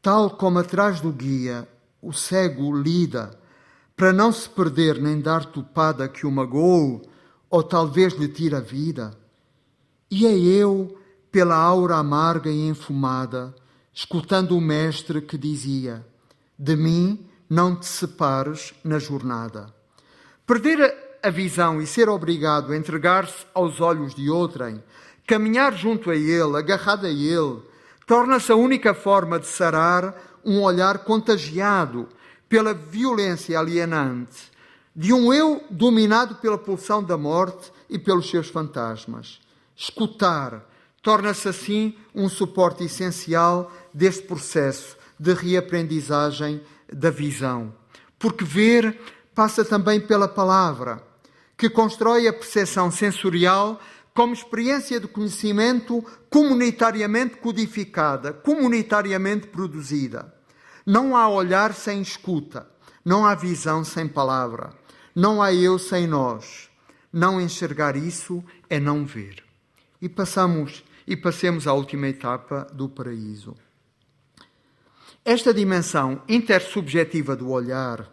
Tal como atrás do guia o cego lida, para não se perder nem dar topada que o magoou, ou talvez lhe tire a vida. E é eu, pela aura amarga e enfumada, escutando o Mestre que dizia: De mim não te separes na jornada. Perder a visão e ser obrigado a entregar-se aos olhos de outrem, caminhar junto a ele, agarrado a ele, torna-se a única forma de sarar um olhar contagiado pela violência alienante de um eu dominado pela pulsão da morte e pelos seus fantasmas. Escutar torna-se assim um suporte essencial deste processo de reaprendizagem da visão. Porque ver passa também pela palavra, que constrói a percepção sensorial como experiência de conhecimento comunitariamente codificada, comunitariamente produzida. Não há olhar sem escuta, não há visão sem palavra, não há eu sem nós. Não enxergar isso é não ver. E passamos e passemos à última etapa do paraíso. Esta dimensão intersubjetiva do olhar,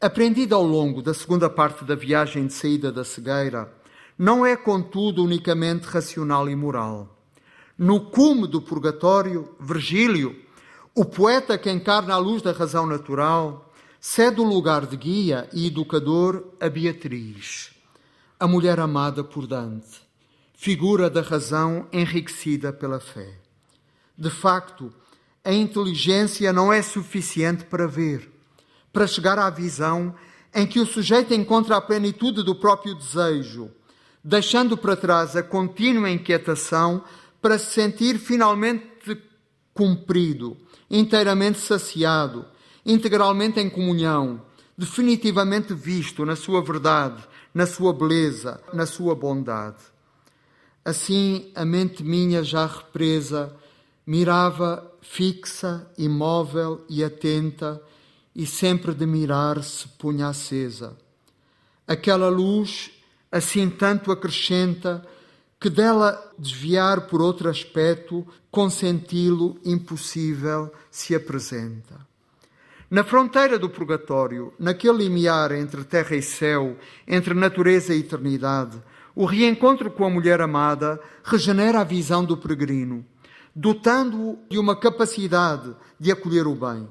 aprendida ao longo da segunda parte da viagem de saída da cegueira, não é, contudo, unicamente racional e moral. No cume do purgatório, Virgílio, o poeta que encarna a luz da razão natural, cede o lugar de guia e educador a Beatriz, a mulher amada por Dante, figura da razão enriquecida pela fé. De facto, a inteligência não é suficiente para ver, para chegar à visão em que o sujeito encontra a plenitude do próprio desejo, deixando para trás a contínua inquietação para se sentir finalmente cumprido, inteiramente saciado, integralmente em comunhão, definitivamente visto na sua verdade, na sua beleza, na sua bondade. Assim, a mente minha já represa mirava fixa, imóvel e atenta, e sempre de mirar se punha acesa. Aquela luz assim tanto acrescenta que dela desviar por outro aspecto, consenti-lo impossível, se apresenta. Na fronteira do purgatório, naquele limiar entre terra e céu, entre natureza e eternidade, o reencontro com a mulher amada regenera a visão do peregrino, dotando-o de uma capacidade de acolher o bem.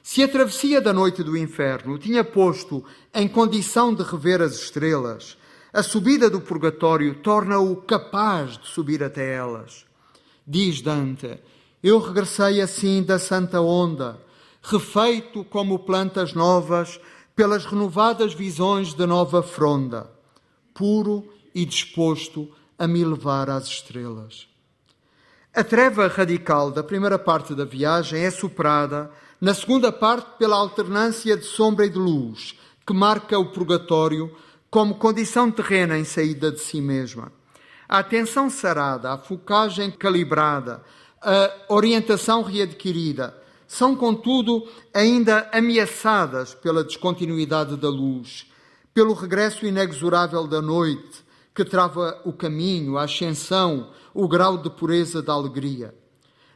Se a travessia da noite do inferno tinha posto em condição de rever as estrelas, a subida do purgatório torna-o capaz de subir até elas. Diz Dante: Eu regressei assim da santa onda, refeito como plantas novas pelas renovadas visões da nova fronda, puro e disposto a me levar às estrelas. A treva radical da primeira parte da viagem é superada na segunda parte pela alternância de sombra e de luz que marca o purgatório como condição terrena em saída de si mesma. A atenção sarada, a focagem calibrada, a orientação readquirida são, contudo, ainda ameaçadas pela descontinuidade da luz, pelo regresso inexorável da noite que trava o caminho, a ascensão, o grau de pureza da alegria.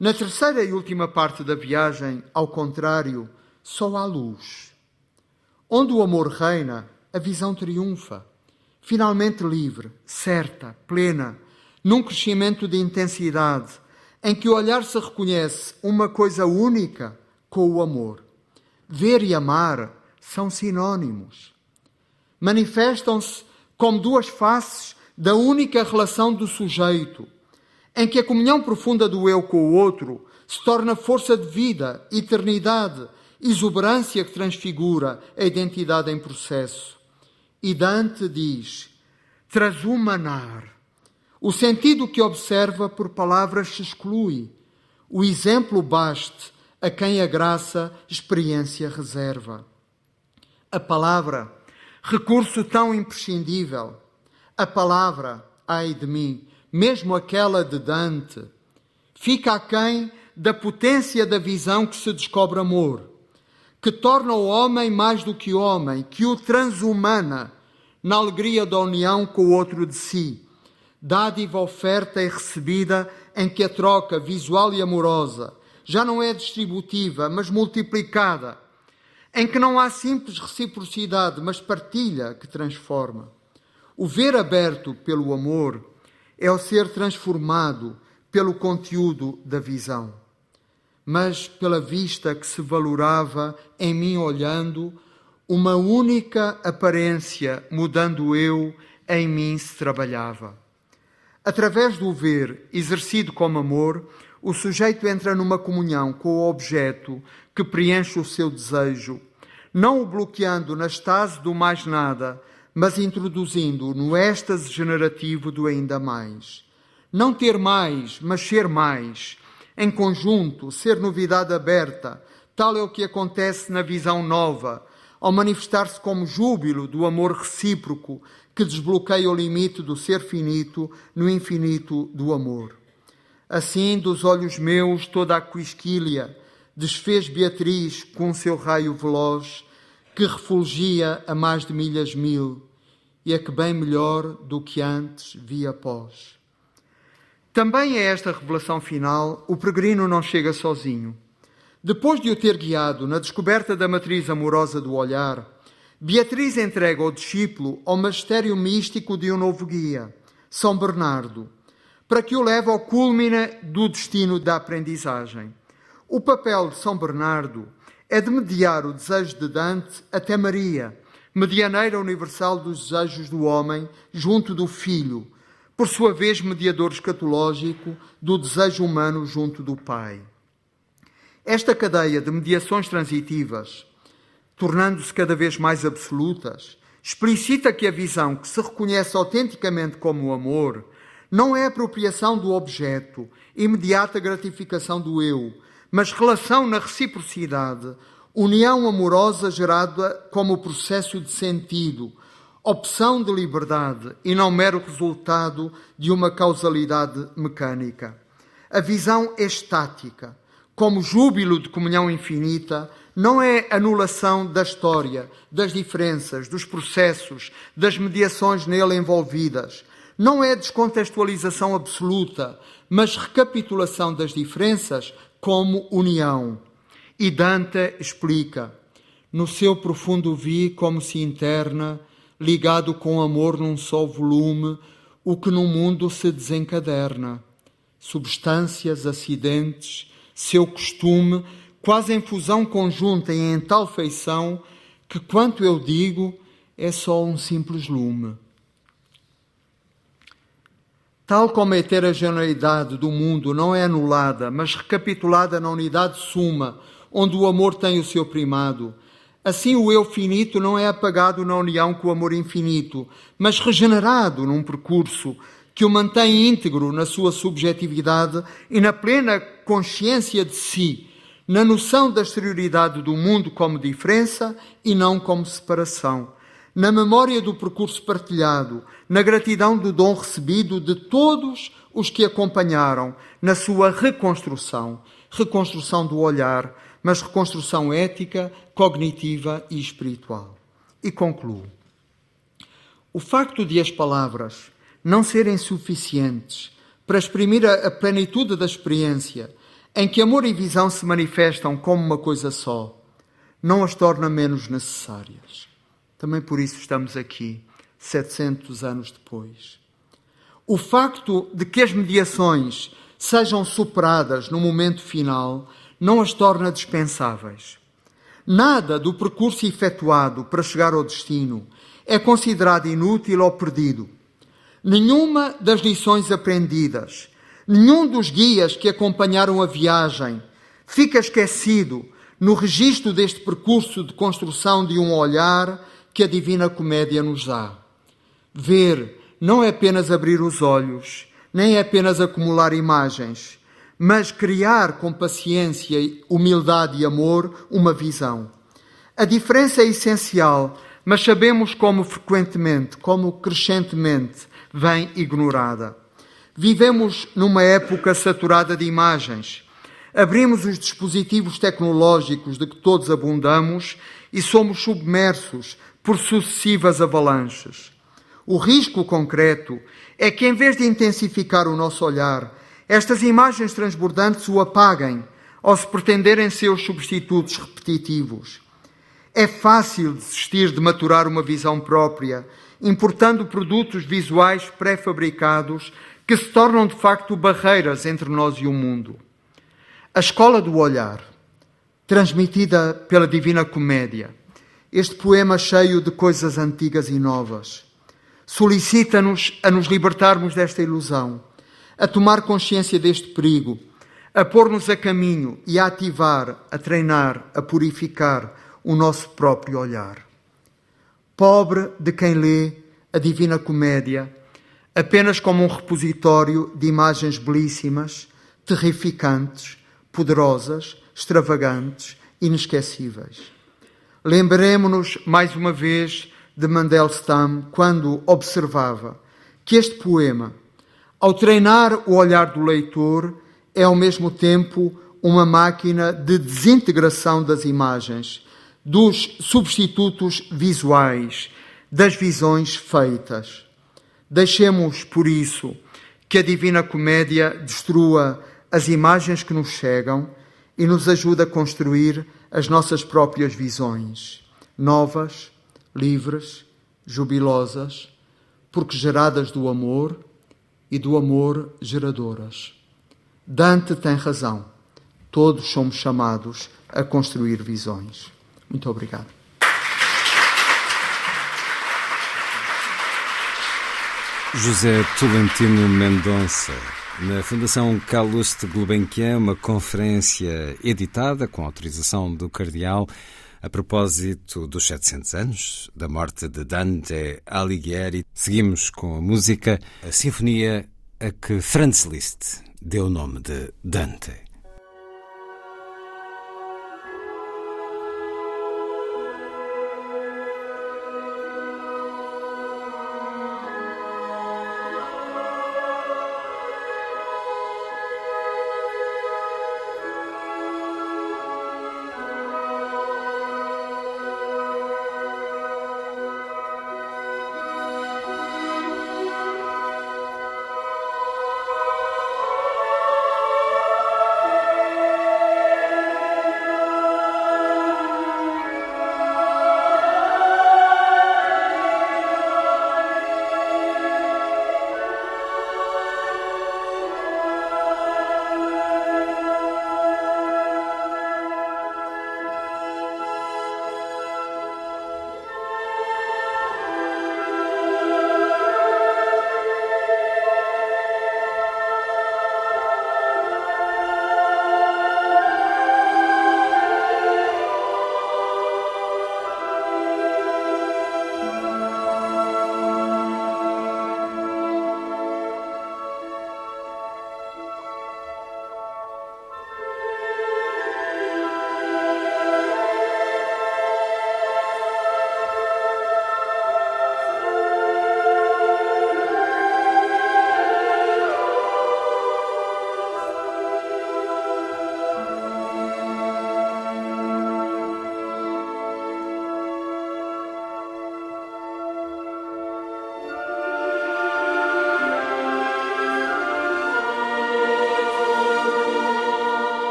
Na terceira e última parte da viagem, ao contrário, só há luz. Onde o amor reina, a visão triunfa, finalmente livre, certa, plena, num crescimento de intensidade, em que o olhar se reconhece uma coisa única com o amor. Ver e amar são sinônimos. Manifestam-se como duas faces da única relação do sujeito, em que a comunhão profunda do eu com o outro se torna força de vida, eternidade, exuberância que transfigura a identidade em processo. E Dante diz: trasumanar. O sentido que observa por palavras se exclui. O exemplo baste a quem a graça, experiência reserva. A palavra, recurso tão imprescindível. A palavra, ai de mim, mesmo aquela de Dante, fica aquém da potência da visão que se descobre amor, que torna o homem mais do que homem, que o transhumana na alegria da união com o outro de si. Dádiva oferta e recebida em que a troca visual e amorosa já não é distributiva, mas multiplicada, em que não há simples reciprocidade, mas partilha que transforma. O ver aberto pelo amor é o ser transformado pelo conteúdo da visão, mas pela vista que se valorava em mim olhando, uma única aparência, mudando eu, em mim se trabalhava. Através do ver, exercido como amor, o sujeito entra numa comunhão com o objeto que preenche o seu desejo, não o bloqueando na estase do mais nada, mas introduzindo-o no êxtase generativo do ainda mais. Não ter mais, mas ser mais. Em conjunto, ser novidade aberta, tal é o que acontece na visão nova, ao manifestar-se como júbilo do amor recíproco que desbloqueia o limite do ser finito no infinito do amor. Assim, dos olhos meus, toda a quisquilha desfez Beatriz com seu raio veloz, que refulgia a mais de milhas mil, e a que bem melhor do que antes vi após. Também a esta revelação final, o peregrino não chega sozinho. Depois de o ter guiado na descoberta da matriz amorosa do olhar, Beatriz entrega o discípulo ao magistério místico de um novo guia, São Bernardo, para que o leve ao culmine do destino da aprendizagem. O papel de São Bernardo é de mediar o desejo de Dante até Maria, medianeira universal dos desejos do homem, junto do Filho, por sua vez mediador escatológico do desejo humano junto do Pai. Esta cadeia de mediações transitivas, tornando-se cada vez mais absolutas, explicita que a visão que se reconhece autenticamente como o amor não é apropriação do objeto, imediata gratificação do eu, mas relação na reciprocidade, união amorosa gerada como processo de sentido, opção de liberdade e não mero resultado de uma causalidade mecânica. A visão estática, como júbilo de comunhão infinita, não é anulação da história, das diferenças, dos processos, das mediações nele envolvidas. Não é descontextualização absoluta, mas recapitulação das diferenças como união. E Dante explica: no seu profundo vi como se interna, ligado com amor num só volume, o que no mundo se desencaderna. Substâncias, acidentes, seu costume, quase em fusão conjunta e em tal feição, que quanto eu digo é só um simples lume. Tal como a heterogeneidade do mundo não é anulada, mas recapitulada na unidade suma, onde o amor tem o seu primado, assim o eu finito não é apagado na união com o amor infinito, mas regenerado num percurso que o mantém íntegro na sua subjetividade e na plena consciência de si, na noção da exterioridade do mundo como diferença e não como separação, na memória do percurso partilhado, na gratidão do dom recebido de todos os que acompanharam na sua reconstrução, reconstrução do olhar, mas reconstrução ética, cognitiva e espiritual. E concluo. O facto de as palavras não serem suficientes para exprimir a plenitude da experiência, em que amor e visão se manifestam como uma coisa só, não as torna menos necessárias. Também por isso estamos aqui, 700 anos depois. O facto de que as mediações sejam superadas no momento final não as torna dispensáveis. Nada do percurso efetuado para chegar ao destino é considerado inútil ou perdido. Nenhuma das lições aprendidas, nenhum dos guias que acompanharam a viagem fica esquecido no registro deste percurso de construção de um olhar que a Divina Comédia nos dá. Ver não é apenas abrir os olhos, nem é apenas acumular imagens, mas criar com paciência, humildade e amor uma visão. A diferença é essencial, mas sabemos como frequentemente, como crescentemente vem ignorada. Vivemos numa época saturada de imagens. Abrimos os dispositivos tecnológicos de que todos abundamos e somos submersos por sucessivas avalanches. O risco concreto é que, em vez de intensificar o nosso olhar, estas imagens transbordantes o apaguem ao se pretenderem seus substitutos repetitivos. É fácil desistir de maturar uma visão própria, importando produtos visuais pré-fabricados que se tornam de facto barreiras entre nós e o mundo. A escola do olhar, transmitida pela Divina Comédia, este poema cheio de coisas antigas e novas, solicita-nos a nos libertarmos desta ilusão a tomar consciência deste perigo, a pôr-nos a caminho e a ativar, a treinar, a purificar o nosso próprio olhar. Pobre de quem lê a Divina Comédia apenas como um repositório de imagens belíssimas, terrificantes, poderosas, extravagantes, inesquecíveis. Lembremos-nos mais uma vez de Mandelstam quando observava que este poema ao treinar o olhar do leitor, é ao mesmo tempo uma máquina de desintegração das imagens, dos substitutos visuais, das visões feitas. Deixemos, por isso, que a Divina Comédia destrua as imagens que nos chegam e nos ajude a construir as nossas próprias visões, novas, livres, jubilosas, porque geradas do amor e do amor geradoras. Dante tem razão. Todos somos chamados a construir visões. Muito obrigado. José Tolentino Mendonça, na Fundação Calouste Gulbenkian, uma conferência editada com autorização do Cardeal a propósito dos 700 anos da morte de Dante Alighieri, seguimos com a música, a sinfonia a que Franz Liszt deu o nome de Dante.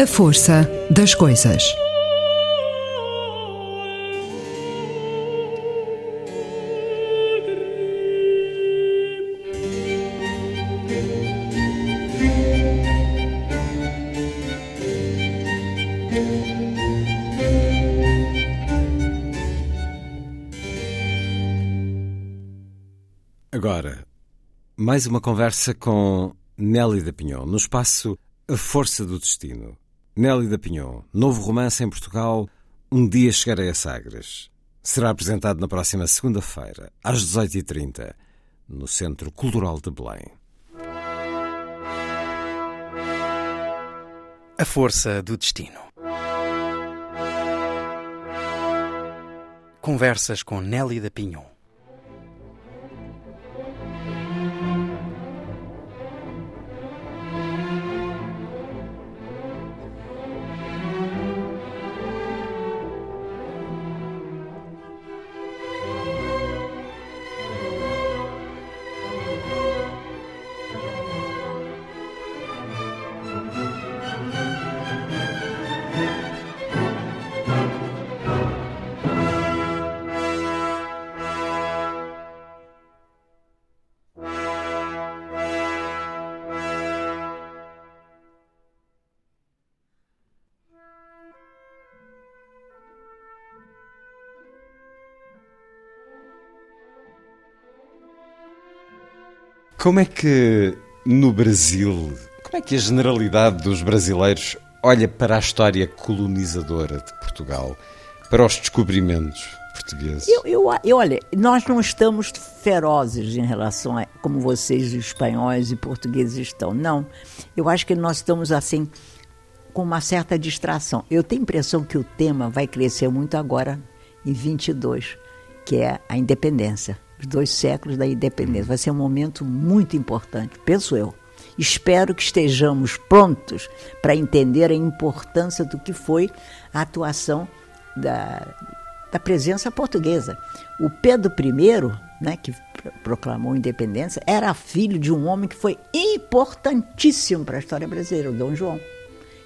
A força das coisas. Agora, mais uma conversa com Nelly da Pinhon, no espaço A Força do Destino. Nelly da Pinhon, novo romance em Portugal, Um Dia Chegarei a Sagres. Será apresentado na próxima segunda-feira, às 18h30, no Centro Cultural de Belém. A Força do Destino. Conversas com Nelly da Pinhon. Como é que no Brasil, como é que a generalidade dos brasileiros olha para a história colonizadora de Portugal, para os descobrimentos portugueses? Eu, eu, eu, olha, nós não estamos ferozes em relação a como vocês, espanhóis e portugueses, estão. Não. Eu acho que nós estamos assim com uma certa distração. Eu tenho a impressão que o tema vai crescer muito agora, em 22, que é a independência os dois séculos da independência. Vai ser um momento muito importante, penso eu. Espero que estejamos prontos para entender a importância do que foi a atuação da, da presença portuguesa. O Pedro I, né, que proclamou a independência, era filho de um homem que foi importantíssimo para a história brasileira, o Dom João,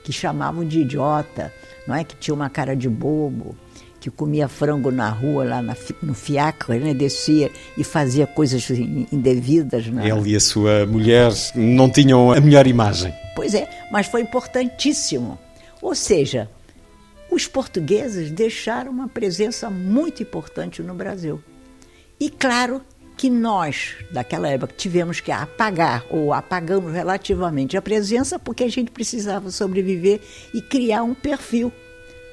que chamavam de idiota, não é que tinha uma cara de bobo, que comia frango na rua, lá na, no fiacre, né? descia e fazia coisas indevidas. Né? Ele e a sua mulher não tinham a melhor imagem. Pois é, mas foi importantíssimo. Ou seja, os portugueses deixaram uma presença muito importante no Brasil. E claro que nós, daquela época, tivemos que apagar, ou apagamos relativamente a presença, porque a gente precisava sobreviver e criar um perfil,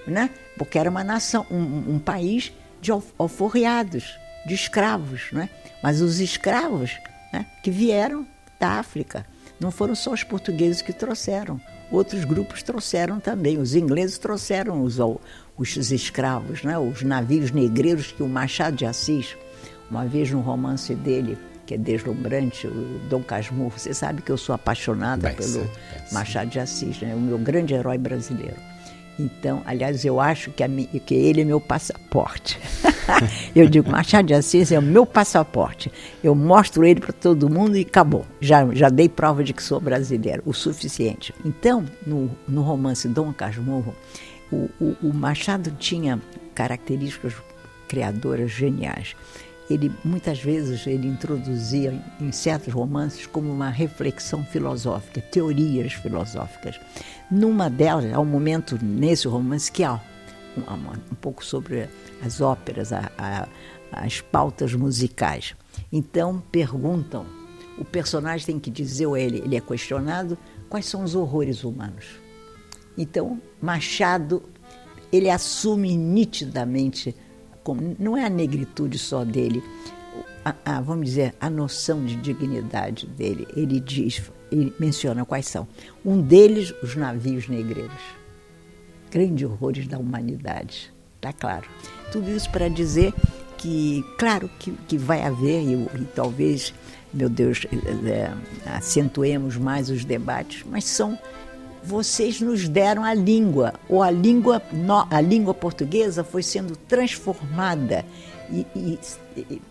né? Porque era uma nação, um, um país de alforriados, de escravos, né? Mas os escravos né, que vieram da África não foram só os portugueses que trouxeram, outros grupos trouxeram também. Os ingleses trouxeram os, os escravos, né? os navios negreiros que o Machado de Assis, uma vez no romance dele, que é deslumbrante, o Dom Casmurro, você sabe que eu sou apaixonada Bem, pelo Machado de Assis, né? o meu grande herói brasileiro. Então, aliás, eu acho que, que ele é meu passaporte. [laughs] eu digo, Machado de Assis é o meu passaporte. Eu mostro ele para todo mundo e acabou. Já, já dei prova de que sou brasileiro, o suficiente. Então, no, no romance Dom Casmurro, o, o, o Machado tinha características criadoras geniais ele muitas vezes ele introduzia em certos romances como uma reflexão filosófica, teorias filosóficas. Numa delas, há um momento nesse romance que há um, um pouco sobre as óperas, a, a, as pautas musicais. Então perguntam, o personagem tem que dizer, ou ele, ele é questionado, quais são os horrores humanos. Então Machado ele assume nitidamente, como, não é a negritude só dele, a, a, vamos dizer, a noção de dignidade dele. Ele diz, ele menciona quais são. Um deles, os navios negreiros. Grandes horrores da humanidade, tá claro. Tudo isso para dizer que, claro, que, que vai haver, e, e talvez, meu Deus, é, acentuemos mais os debates, mas são vocês nos deram a língua, ou a língua, a língua portuguesa foi sendo transformada E, e, e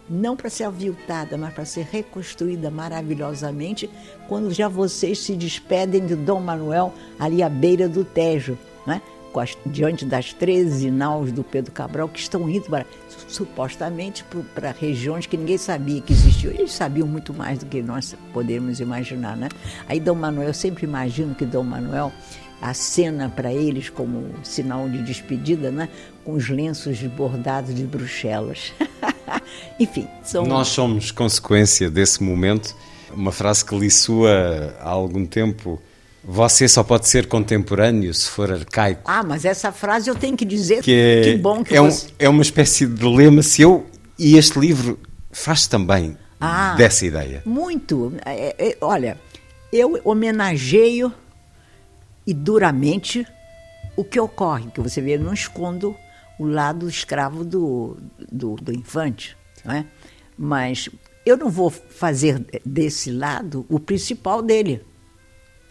não para ser aviltada, mas para ser reconstruída maravilhosamente quando já vocês se despedem de Dom Manuel ali à beira do Tejo, né? As, diante das 13 naus do Pedro Cabral que estão indo para, supostamente para regiões que ninguém sabia que existiam. Eles sabiam muito mais do que nós podemos imaginar, né? Aí Dom Manuel, eu sempre imagino que Dom Manuel acena para eles como sinal de despedida, né? com os lenços bordados de Bruxelas. [laughs] Enfim, são... Nós somos consequência desse momento. Uma frase que li sua há algum tempo você só pode ser contemporâneo se for arcaico. Ah, mas essa frase eu tenho que dizer que, é, que bom que é, você... um, é uma espécie de lema seu e este livro faz também ah, dessa ideia. Muito. É, é, olha, eu homenageio e duramente o que ocorre, que você vê, eu não escondo o lado escravo do, do, do infante, não é? mas eu não vou fazer desse lado o principal dele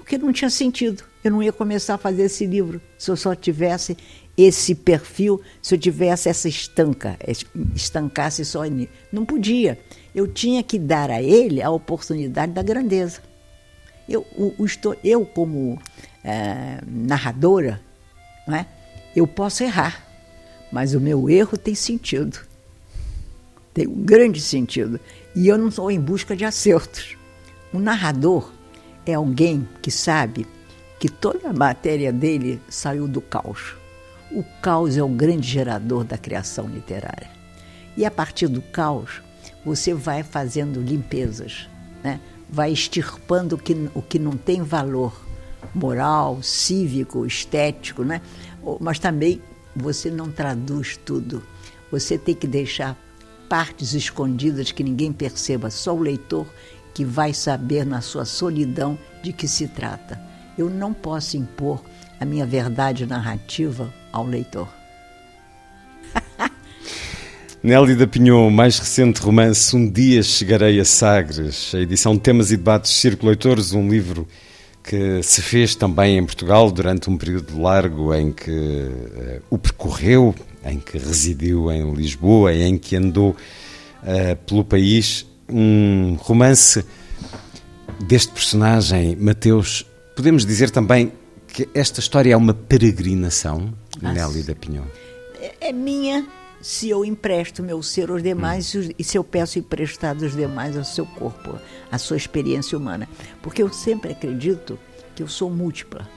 porque não tinha sentido. Eu não ia começar a fazer esse livro se eu só tivesse esse perfil, se eu tivesse essa estanca, estancasse só em mim. Não podia. Eu tinha que dar a ele a oportunidade da grandeza. Eu, o, o, eu como é, narradora, é? eu posso errar, mas o meu erro tem sentido. Tem um grande sentido. E eu não estou em busca de acertos. O narrador, é alguém que sabe que toda a matéria dele saiu do caos. O caos é o grande gerador da criação literária. E a partir do caos, você vai fazendo limpezas, né? vai extirpando o que, o que não tem valor moral, cívico, estético, né? mas também você não traduz tudo. Você tem que deixar partes escondidas que ninguém perceba, só o leitor que vai saber na sua solidão de que se trata. Eu não posso impor a minha verdade narrativa ao leitor. [laughs] Nélida Pinhon, mais recente romance Um Dia Chegarei a Sagres, a edição Temas e Debates Círculo Leitores, um livro que se fez também em Portugal durante um período largo em que uh, o percorreu, em que residiu em Lisboa, em que andou uh, pelo país um romance deste personagem, Mateus. Podemos dizer também que esta história é uma peregrinação, ah, Nelly da Pinhon? É, é minha se eu empresto meu ser aos demais hum. e se eu peço emprestado os demais ao seu corpo, à sua experiência humana. Porque eu sempre acredito que eu sou múltipla.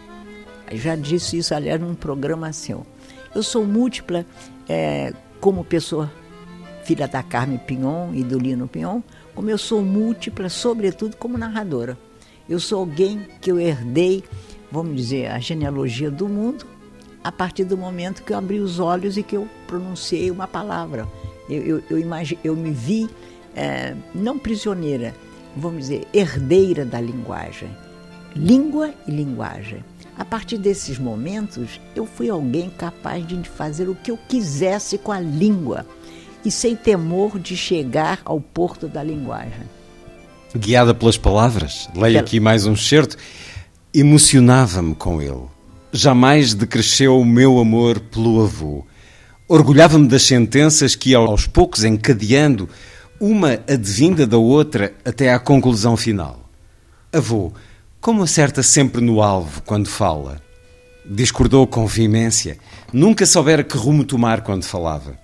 Já disse isso, aliás, num programa seu. Eu sou múltipla é, como pessoa filha da Carmen Pinhon e do Lino Pinhon, como eu sou múltipla, sobretudo como narradora. Eu sou alguém que eu herdei, vamos dizer, a genealogia do mundo a partir do momento que eu abri os olhos e que eu pronunciei uma palavra. Eu, eu, eu, imagi, eu me vi é, não prisioneira, vamos dizer, herdeira da linguagem. Língua e linguagem. A partir desses momentos, eu fui alguém capaz de fazer o que eu quisesse com a língua e sem temor de chegar ao porto da linguagem. Guiada pelas palavras, leio aqui mais um certo, emocionava-me com ele. Jamais decresceu o meu amor pelo avô. Orgulhava-me das sentenças que ia aos poucos encadeando, uma advinda da outra até à conclusão final. Avô, como acerta sempre no alvo quando fala? Discordou com veemência. Nunca soubera que rumo tomar quando falava.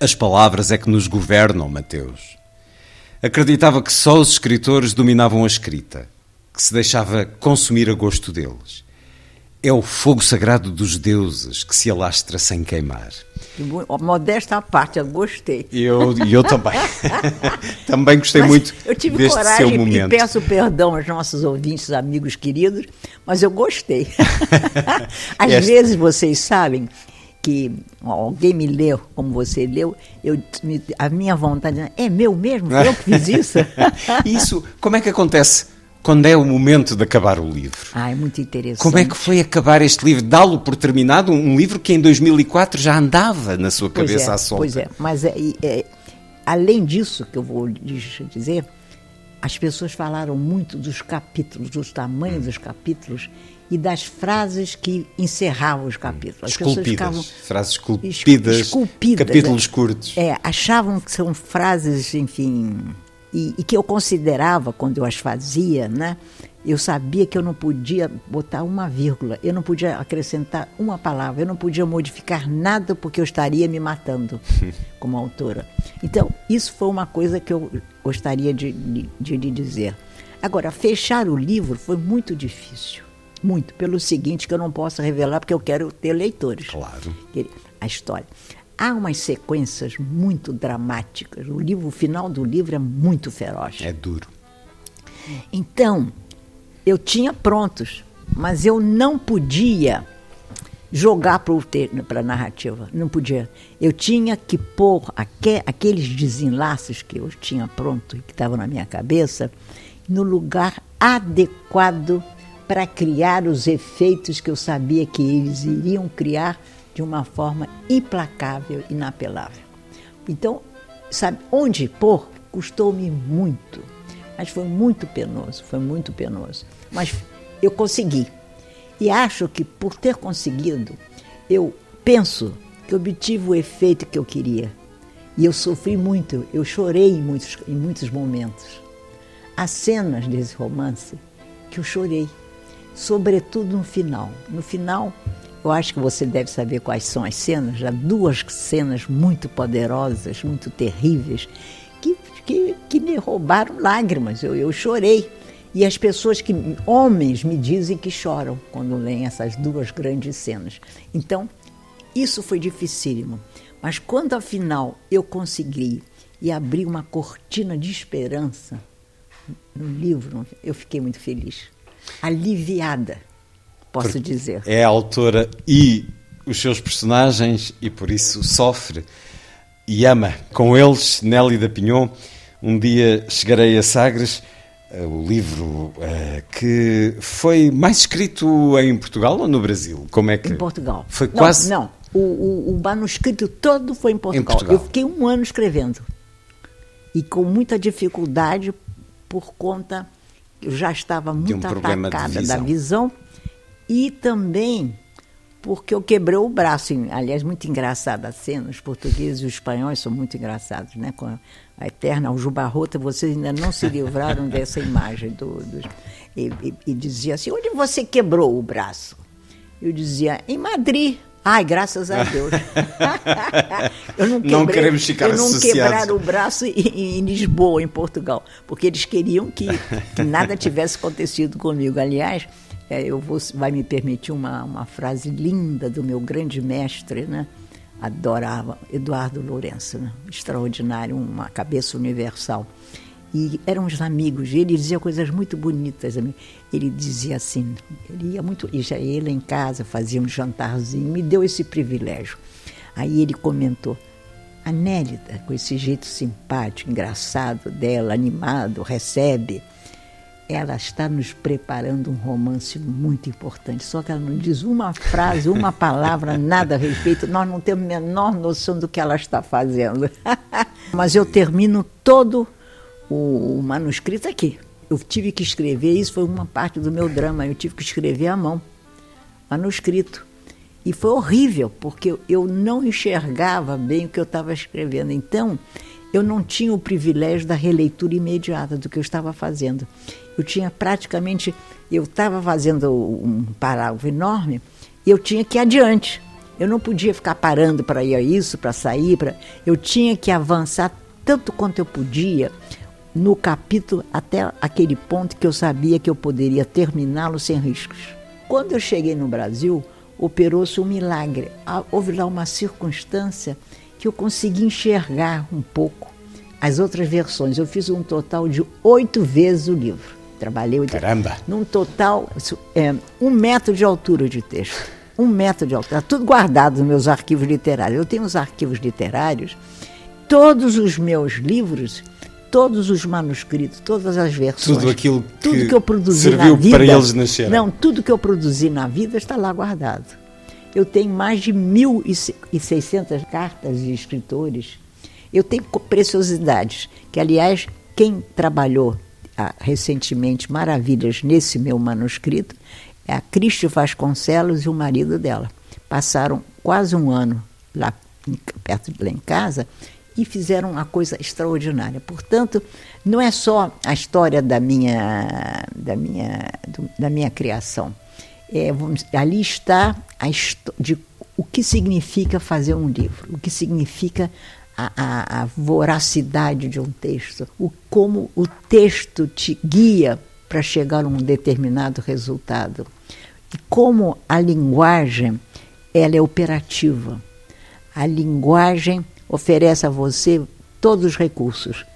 As palavras é que nos governam, Mateus. Acreditava que só os escritores dominavam a escrita, que se deixava consumir a gosto deles. É o fogo sagrado dos deuses que se alastra sem queimar. Modesta à parte, eu gostei. E eu, eu também. [laughs] também gostei mas muito eu tive deste coragem seu momento. E peço perdão aos nossos ouvintes, amigos queridos, mas eu gostei. [laughs] Às vezes, vocês sabem, que alguém me leu como você leu, eu, a minha vontade é meu mesmo, eu que fiz isso. [laughs] isso, como é que acontece quando é o momento de acabar o livro? Ah, é muito interessante. Como é que foi acabar este livro? Dá-lo por terminado, um livro que em 2004 já andava na sua cabeça pois é, à solta. Pois é, mas é, é, além disso que eu vou dizer, as pessoas falaram muito dos capítulos, dos tamanhos dos capítulos e das frases que encerravam os capítulos. As Esculpidas, ficavam frases esculpidas, esculpidas, capítulos é. curtos. É, achavam que são frases, enfim, e, e, que eu considerava quando eu as fazia, né? Eu sabia que eu não podia botar uma vírgula, eu não podia acrescentar uma palavra, eu não podia modificar nada porque eu estaria me matando [laughs] como autora. Então, isso foi uma coisa que eu gostaria de, de, de dizer. Agora, fechar o livro foi muito difícil. Muito, pelo seguinte, que eu não posso revelar porque eu quero ter leitores. Claro. A história. Há umas sequências muito dramáticas. O livro, o final do livro é muito feroz. É duro. Então, eu tinha prontos, mas eu não podia jogar para a narrativa. Não podia. Eu tinha que pôr aque, aqueles desenlaces que eu tinha pronto e que estavam na minha cabeça no lugar adequado para criar os efeitos que eu sabia que eles iriam criar de uma forma implacável, inapelável. Então, sabe, onde pôr custou-me muito, mas foi muito penoso, foi muito penoso. Mas eu consegui. E acho que por ter conseguido, eu penso que obtive o efeito que eu queria. E eu sofri muito, eu chorei em muitos, em muitos momentos. Há cenas desse romance que eu chorei, sobretudo no final. No final, eu acho que você deve saber quais são as cenas, já duas cenas muito poderosas, muito terríveis, que, que, que me roubaram lágrimas. Eu, eu chorei. E as pessoas que, homens, me dizem que choram quando leem essas duas grandes cenas. Então, isso foi dificílimo. Mas quando afinal eu consegui e abri uma cortina de esperança no livro, eu fiquei muito feliz. Aliviada, posso Porque dizer. É a autora e os seus personagens e por isso sofre e ama. Com eles, Nelly da Pinhon, um dia chegarei a Sagres o livro uh, que foi mais escrito em Portugal ou no Brasil? Como é que em Portugal? Foi não, quase não. O, o, o, manuscrito todo foi em Portugal. em Portugal. Eu fiquei um ano escrevendo e com muita dificuldade por conta eu já estava muito um atacada da visão e também porque eu quebrei o braço. Aliás, muito engraçada a cena. Os portugueses e os espanhóis são muito engraçdos, né? Com a, eterna aljubarrota, vocês ainda não se livraram dessa imagem. Do, do e, e, e, dizia assim: onde você quebrou o braço? Eu dizia: em Madrid. Ai, graças a Deus. [laughs] eu não, quebrei, não queremos ficar Eu não associados. quebrar o braço em, em, Lisboa, em Portugal, porque eles queriam que, que nada tivesse acontecido comigo. Aliás, é, eu vou, vai me permitir uma, uma frase linda do meu grande mestre, né? Adorava Eduardo Lourenço, né? extraordinário, uma cabeça universal. E eram os amigos, ele dizia coisas muito bonitas. Ele dizia assim, ele ia muito, e já ia em casa, fazia um jantarzinho, me deu esse privilégio. Aí ele comentou, a Nélida, com esse jeito simpático, engraçado dela, animado, recebe ela está nos preparando um romance muito importante. Só que ela não diz uma frase, uma palavra, nada a respeito. Nós não temos a menor noção do que ela está fazendo. [laughs] Mas eu termino todo o, manuscrito aqui. Eu tive que escrever, isso foi uma parte do meu drama, eu tive que escrever à mão, manuscrito. E foi horrível, porque eu não enxergava bem o que eu estava escrevendo. Então, eu não tinha o privilégio da releitura imediata do que eu estava fazendo. Eu tinha praticamente, eu estava fazendo um parágrafo enorme e eu tinha que ir adiante. Eu não podia ficar parando para ir a isso, para sair, para eu tinha que avançar tanto quanto eu podia no capítulo até aquele ponto que eu sabia que eu poderia terminá-lo sem riscos. Quando eu cheguei no Brasil, operou-se um milagre. Houve lá uma circunstância que eu consegui enxergar um pouco as outras versões. Eu fiz um total de oito vezes o livro. Trabalhei Caramba! Num total, é, um metro de altura de texto. Um metro de altura. Está tudo guardado nos meus arquivos literários. Eu tenho os arquivos literários. Todos os meus livros, todos os manuscritos, todas as versões. Tudo aquilo que, tudo que eu produzi serviu na vida, para eles nascerem. Não, tudo que eu produzi na vida está lá guardado. Eu tenho mais de 1.600 cartas de escritores. Eu tenho preciosidades, que, aliás, quem trabalhou recentemente maravilhas nesse meu manuscrito, é a Cristi Vasconcelos e o marido dela. Passaram quase um ano lá perto de lá em casa e fizeram uma coisa extraordinária. Portanto, não é só a história da minha, da minha, do, da minha criação. É, vamos, ali está a de o que significa fazer um livro, o que significa a, a, a voracidade de um texto, o como o texto te guia para chegar a um determinado resultado e como a linguagem ela é operativa. A linguagem oferece a você todos os recursos,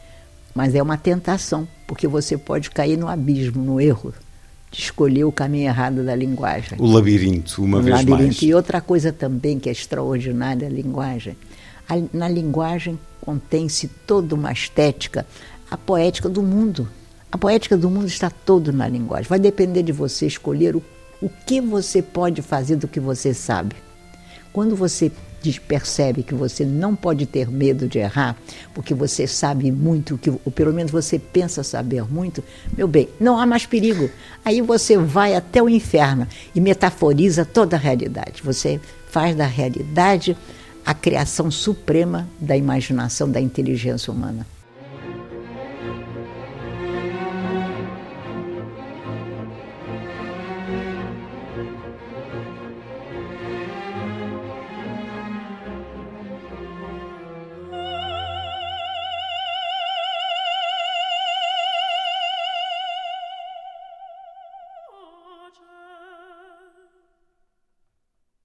mas é uma tentação, porque você pode cair no abismo, no erro de escolher o caminho errado da linguagem. O labirinto, uma o vez labirinto. mais. E outra coisa também que é extraordinária a linguagem. Na linguagem contém-se toda uma estética, a poética do mundo. A poética do mundo está todo na linguagem. Vai depender de você escolher o, o que você pode fazer do que você sabe. Quando você percebe que você não pode ter medo de errar, porque você sabe muito, que, ou pelo menos você pensa saber muito, meu bem, não há mais perigo. Aí você vai até o inferno e metaforiza toda a realidade. Você faz da realidade a criação suprema da imaginação, da inteligência humana.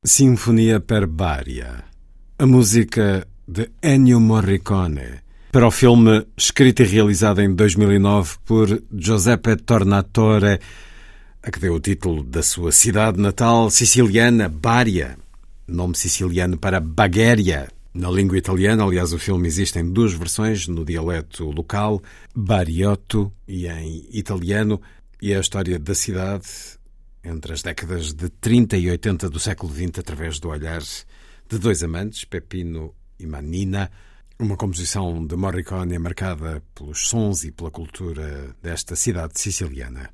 Sinfonia per Baria, a música de Ennio Morricone, para o filme escrito e realizado em 2009 por Giuseppe Tornatore, a que deu o título da sua cidade natal siciliana, Baria, nome siciliano para Bagheria. Na língua italiana, aliás, o filme existe em duas versões, no dialeto local, Bariotto, e em italiano, e é a história da cidade entre as décadas de 30 e 80 do século XX através do olhar de dois amantes, Pepino e Manina, uma composição de Morricone marcada pelos sons e pela cultura desta cidade siciliana.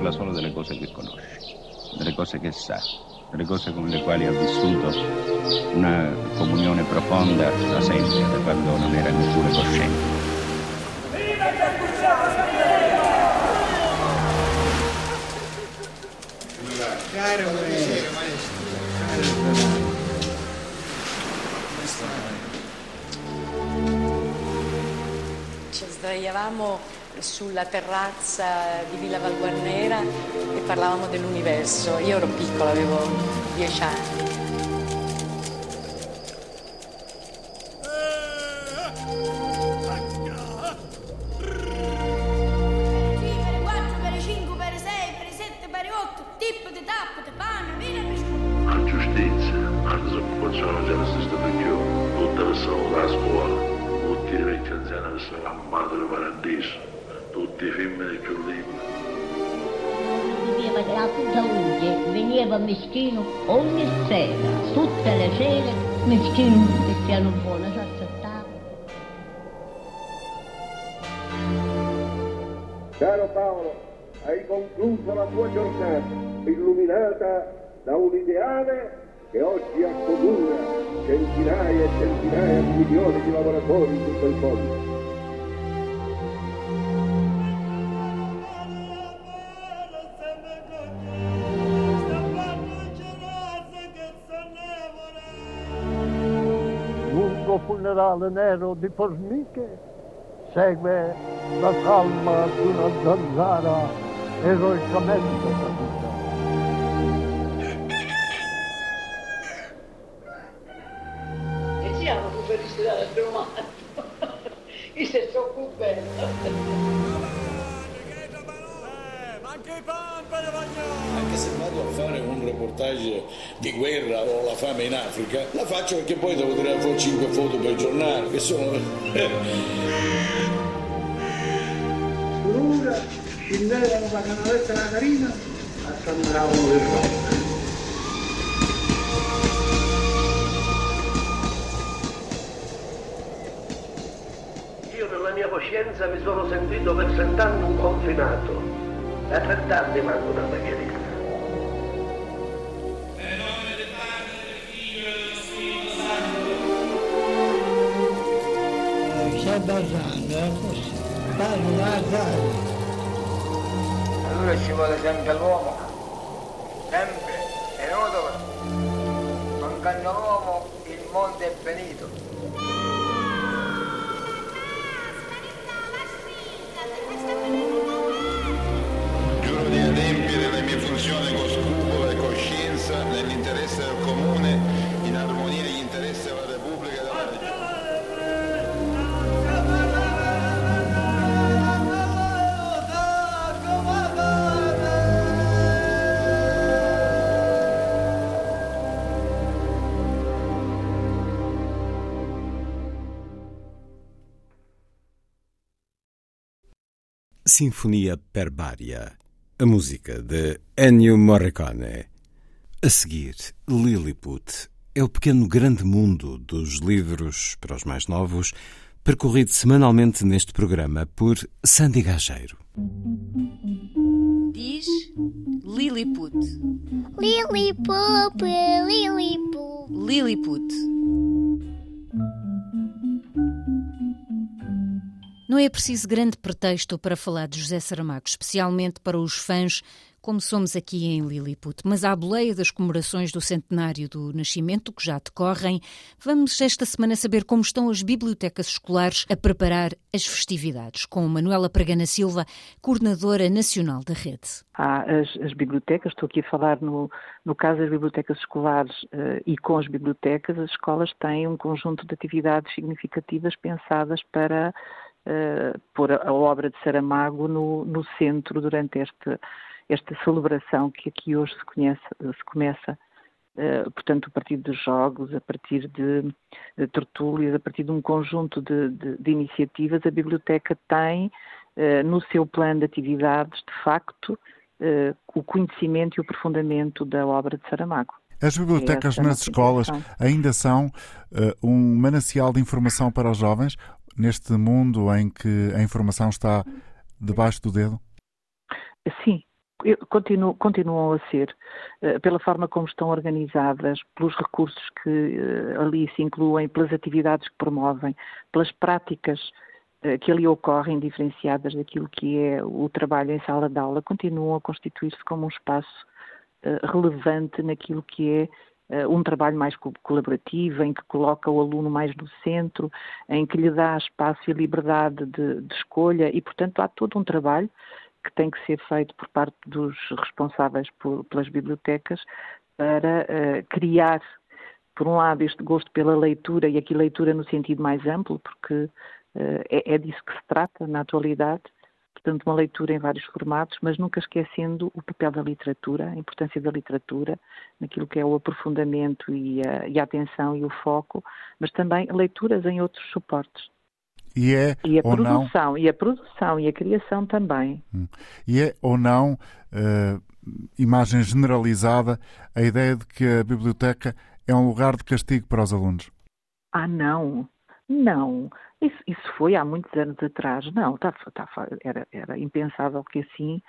Parla solo delle cose che conosce, delle cose che sa, delle cose con le quali ha vissuto una comunione profonda da sempre, da quando non era neppure cosciente. Sulla terrazza di Villa Valguarnera e parlavamo dell'universo. Io ero piccola, avevo dieci anni. Paolo, hai concluso la tua giornata illuminata da un ideale che oggi accomuna centinaia e centinaia di milioni di lavoratori in tutto il mondo. lungo funerale nero di formiche Zeg la calma allemaal una zanzara eroicamente caduta. E siamo superati dal romanzo. Il se più man, Anche i pan per il! Se vado a fare un reportage di guerra o la fame in Africa, la faccio perché poi devo tirare fuori 5 foto per il giornale, che sono... L'una scendevano la canaletta della carina a San Bravo del Rock. Io nella mia coscienza mi sono sentito per cent'anni un confinato e per tanti manco una baghierina. C'è Barzano, è così. Parlo Barzano. Allora ci vuole sempre l'uomo, sempre, inutile. Mancando l'uomo il mondo è finito. Sinfonia Perbária, a música de Ennio Morricone. A seguir, Lilliput é o pequeno grande mundo dos livros para os mais novos, percorrido semanalmente neste programa por Sandy Gageiro. Diz Lilliput. Lilliput, Lilliput. Lilliput. Não é preciso grande pretexto para falar de José Saramago, especialmente para os fãs, como somos aqui em Lilliput. Mas à boleia das comemorações do centenário do nascimento, que já decorrem, vamos esta semana saber como estão as bibliotecas escolares a preparar as festividades, com Manuela Pregana Silva, coordenadora nacional da rede. Há as, as bibliotecas, estou aqui a falar no, no caso das bibliotecas escolares uh, e com as bibliotecas, as escolas têm um conjunto de atividades significativas pensadas para pôr a, obra de Saramago no, no centro durante este, esta celebração que aqui hoje se, conhece, se começa Uh, portanto, a partir de jogos, a partir de, de tertúlias, a partir de um conjunto de, de, de iniciativas, a biblioteca tem uh, no seu plano de atividades, de facto, uh, o conhecimento e o aprofundamento da obra de Saramago. As bibliotecas é nas escolas ainda são um manancial de informação para os jovens, neste mundo em que a informação está debaixo do dedo? Sim, Continuam, continuam a ser, eh, pela forma como estão organizadas, pelos recursos que eh, ali se incluem, pelas atividades que promovem, pelas práticas eh, que ali ocorrem, diferenciadas daquilo que é o trabalho em sala de aula, continuam a constituir-se como um espaço relevante naquilo que é um trabalho mais colaborativo, em que coloca o aluno mais no centro, em que lhe dá espaço e liberdade de, de escolha e, portanto, há todo um trabalho que tem que ser feito por parte dos responsáveis por, pelas bibliotecas para uh, criar, por um lado, este gosto pela leitura, e aqui leitura no sentido mais amplo, porque uh, é, é disso que se trata na atualidade, portanto, uma leitura em vários formatos, mas nunca esquecendo o papel da literatura, a importância da literatura, naquilo que é o aprofundamento e a, e a atenção e o foco, mas também leituras em outros suportes. E é e a ou produção, não... e a produção e a criação também. Hum. E é ou não uh, imagem generalizada a ideia de que a biblioteca é um lugar de castigo para os alunos? Ah, não. Não. Isso, isso foi há muitos anos atrás. Não, tá, tá, era, era impensável que assim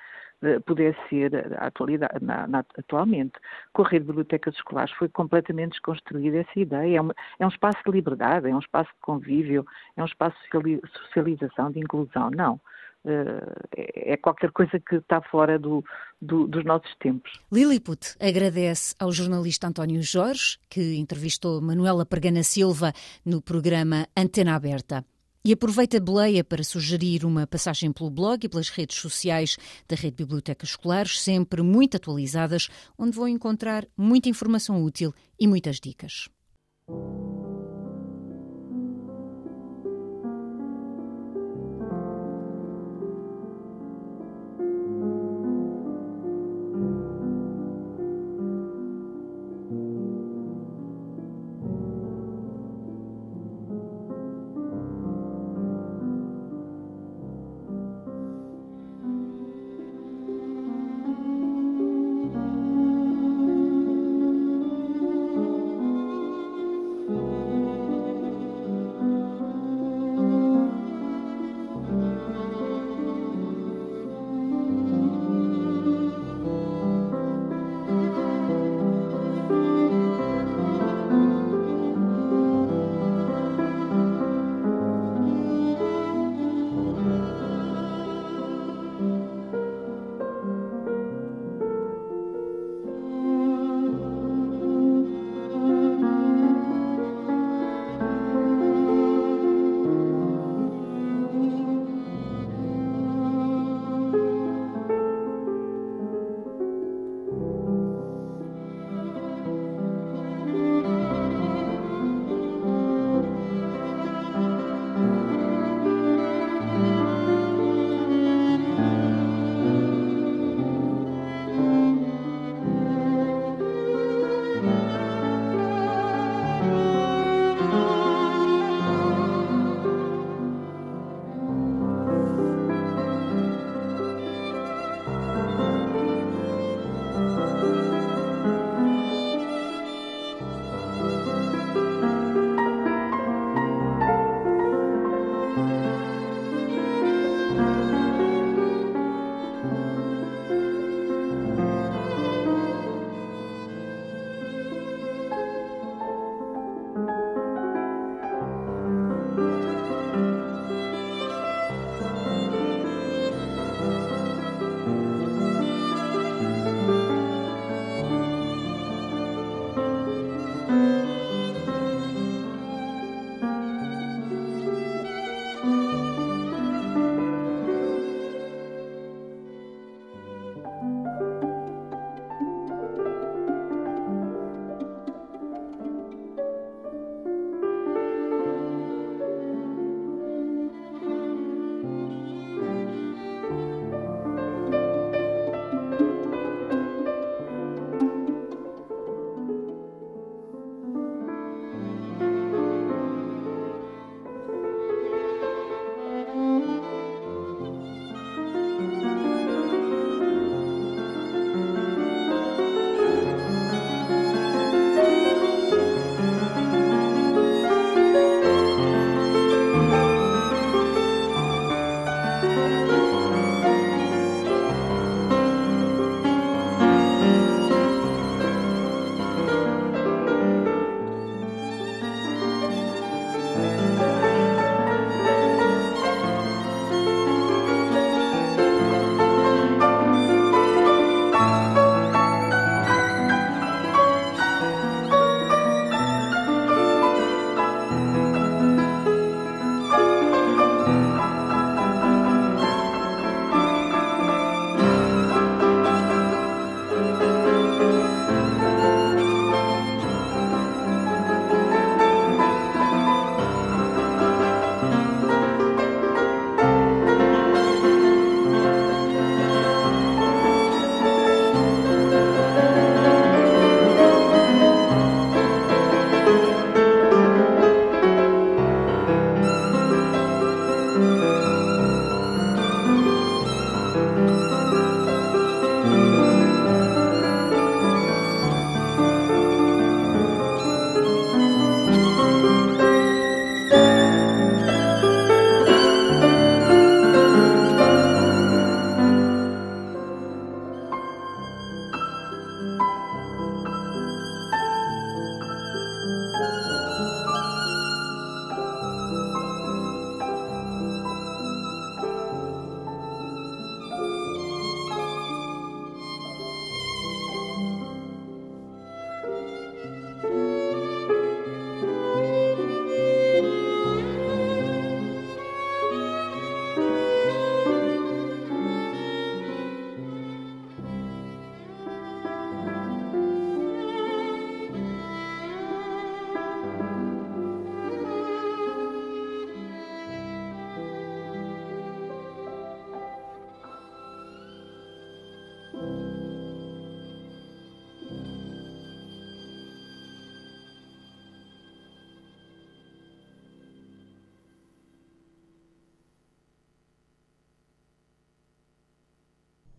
pudesse ser atualidade, na, na, atualmente. Com a rede de bibliotecas escolares foi completamente desconstruída essa ideia. É, uma, é, um espaço de liberdade, é um espaço de convívio, é um espaço de socialização, de inclusão. Não. Uh, é qualquer coisa que está fora do, do, dos nossos tempos. Lilliput agradece ao jornalista António Jorge, que entrevistou Manuela Pergana Silva no programa Antena Aberta. E aproveita a boleia para sugerir uma passagem pelo blog e pelas redes sociais da Rede Bibliotecas Escolares, sempre muito atualizadas, onde vão encontrar muita informação útil e muitas dicas.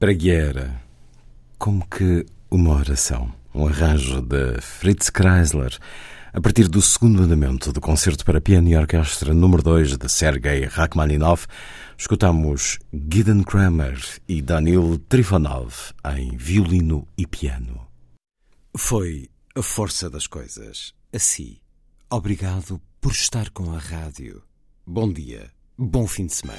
Pragueira, como que uma oração, um arranjo de Fritz Kreisler, a partir do segundo andamento do concerto para piano e orquestra número 2 de Sergei Rachmaninoff, escutamos Gideon Kramer e Danil Trifonov em violino e piano. Foi a força das coisas. Assim, obrigado por estar com a rádio. Bom dia, bom fim de semana.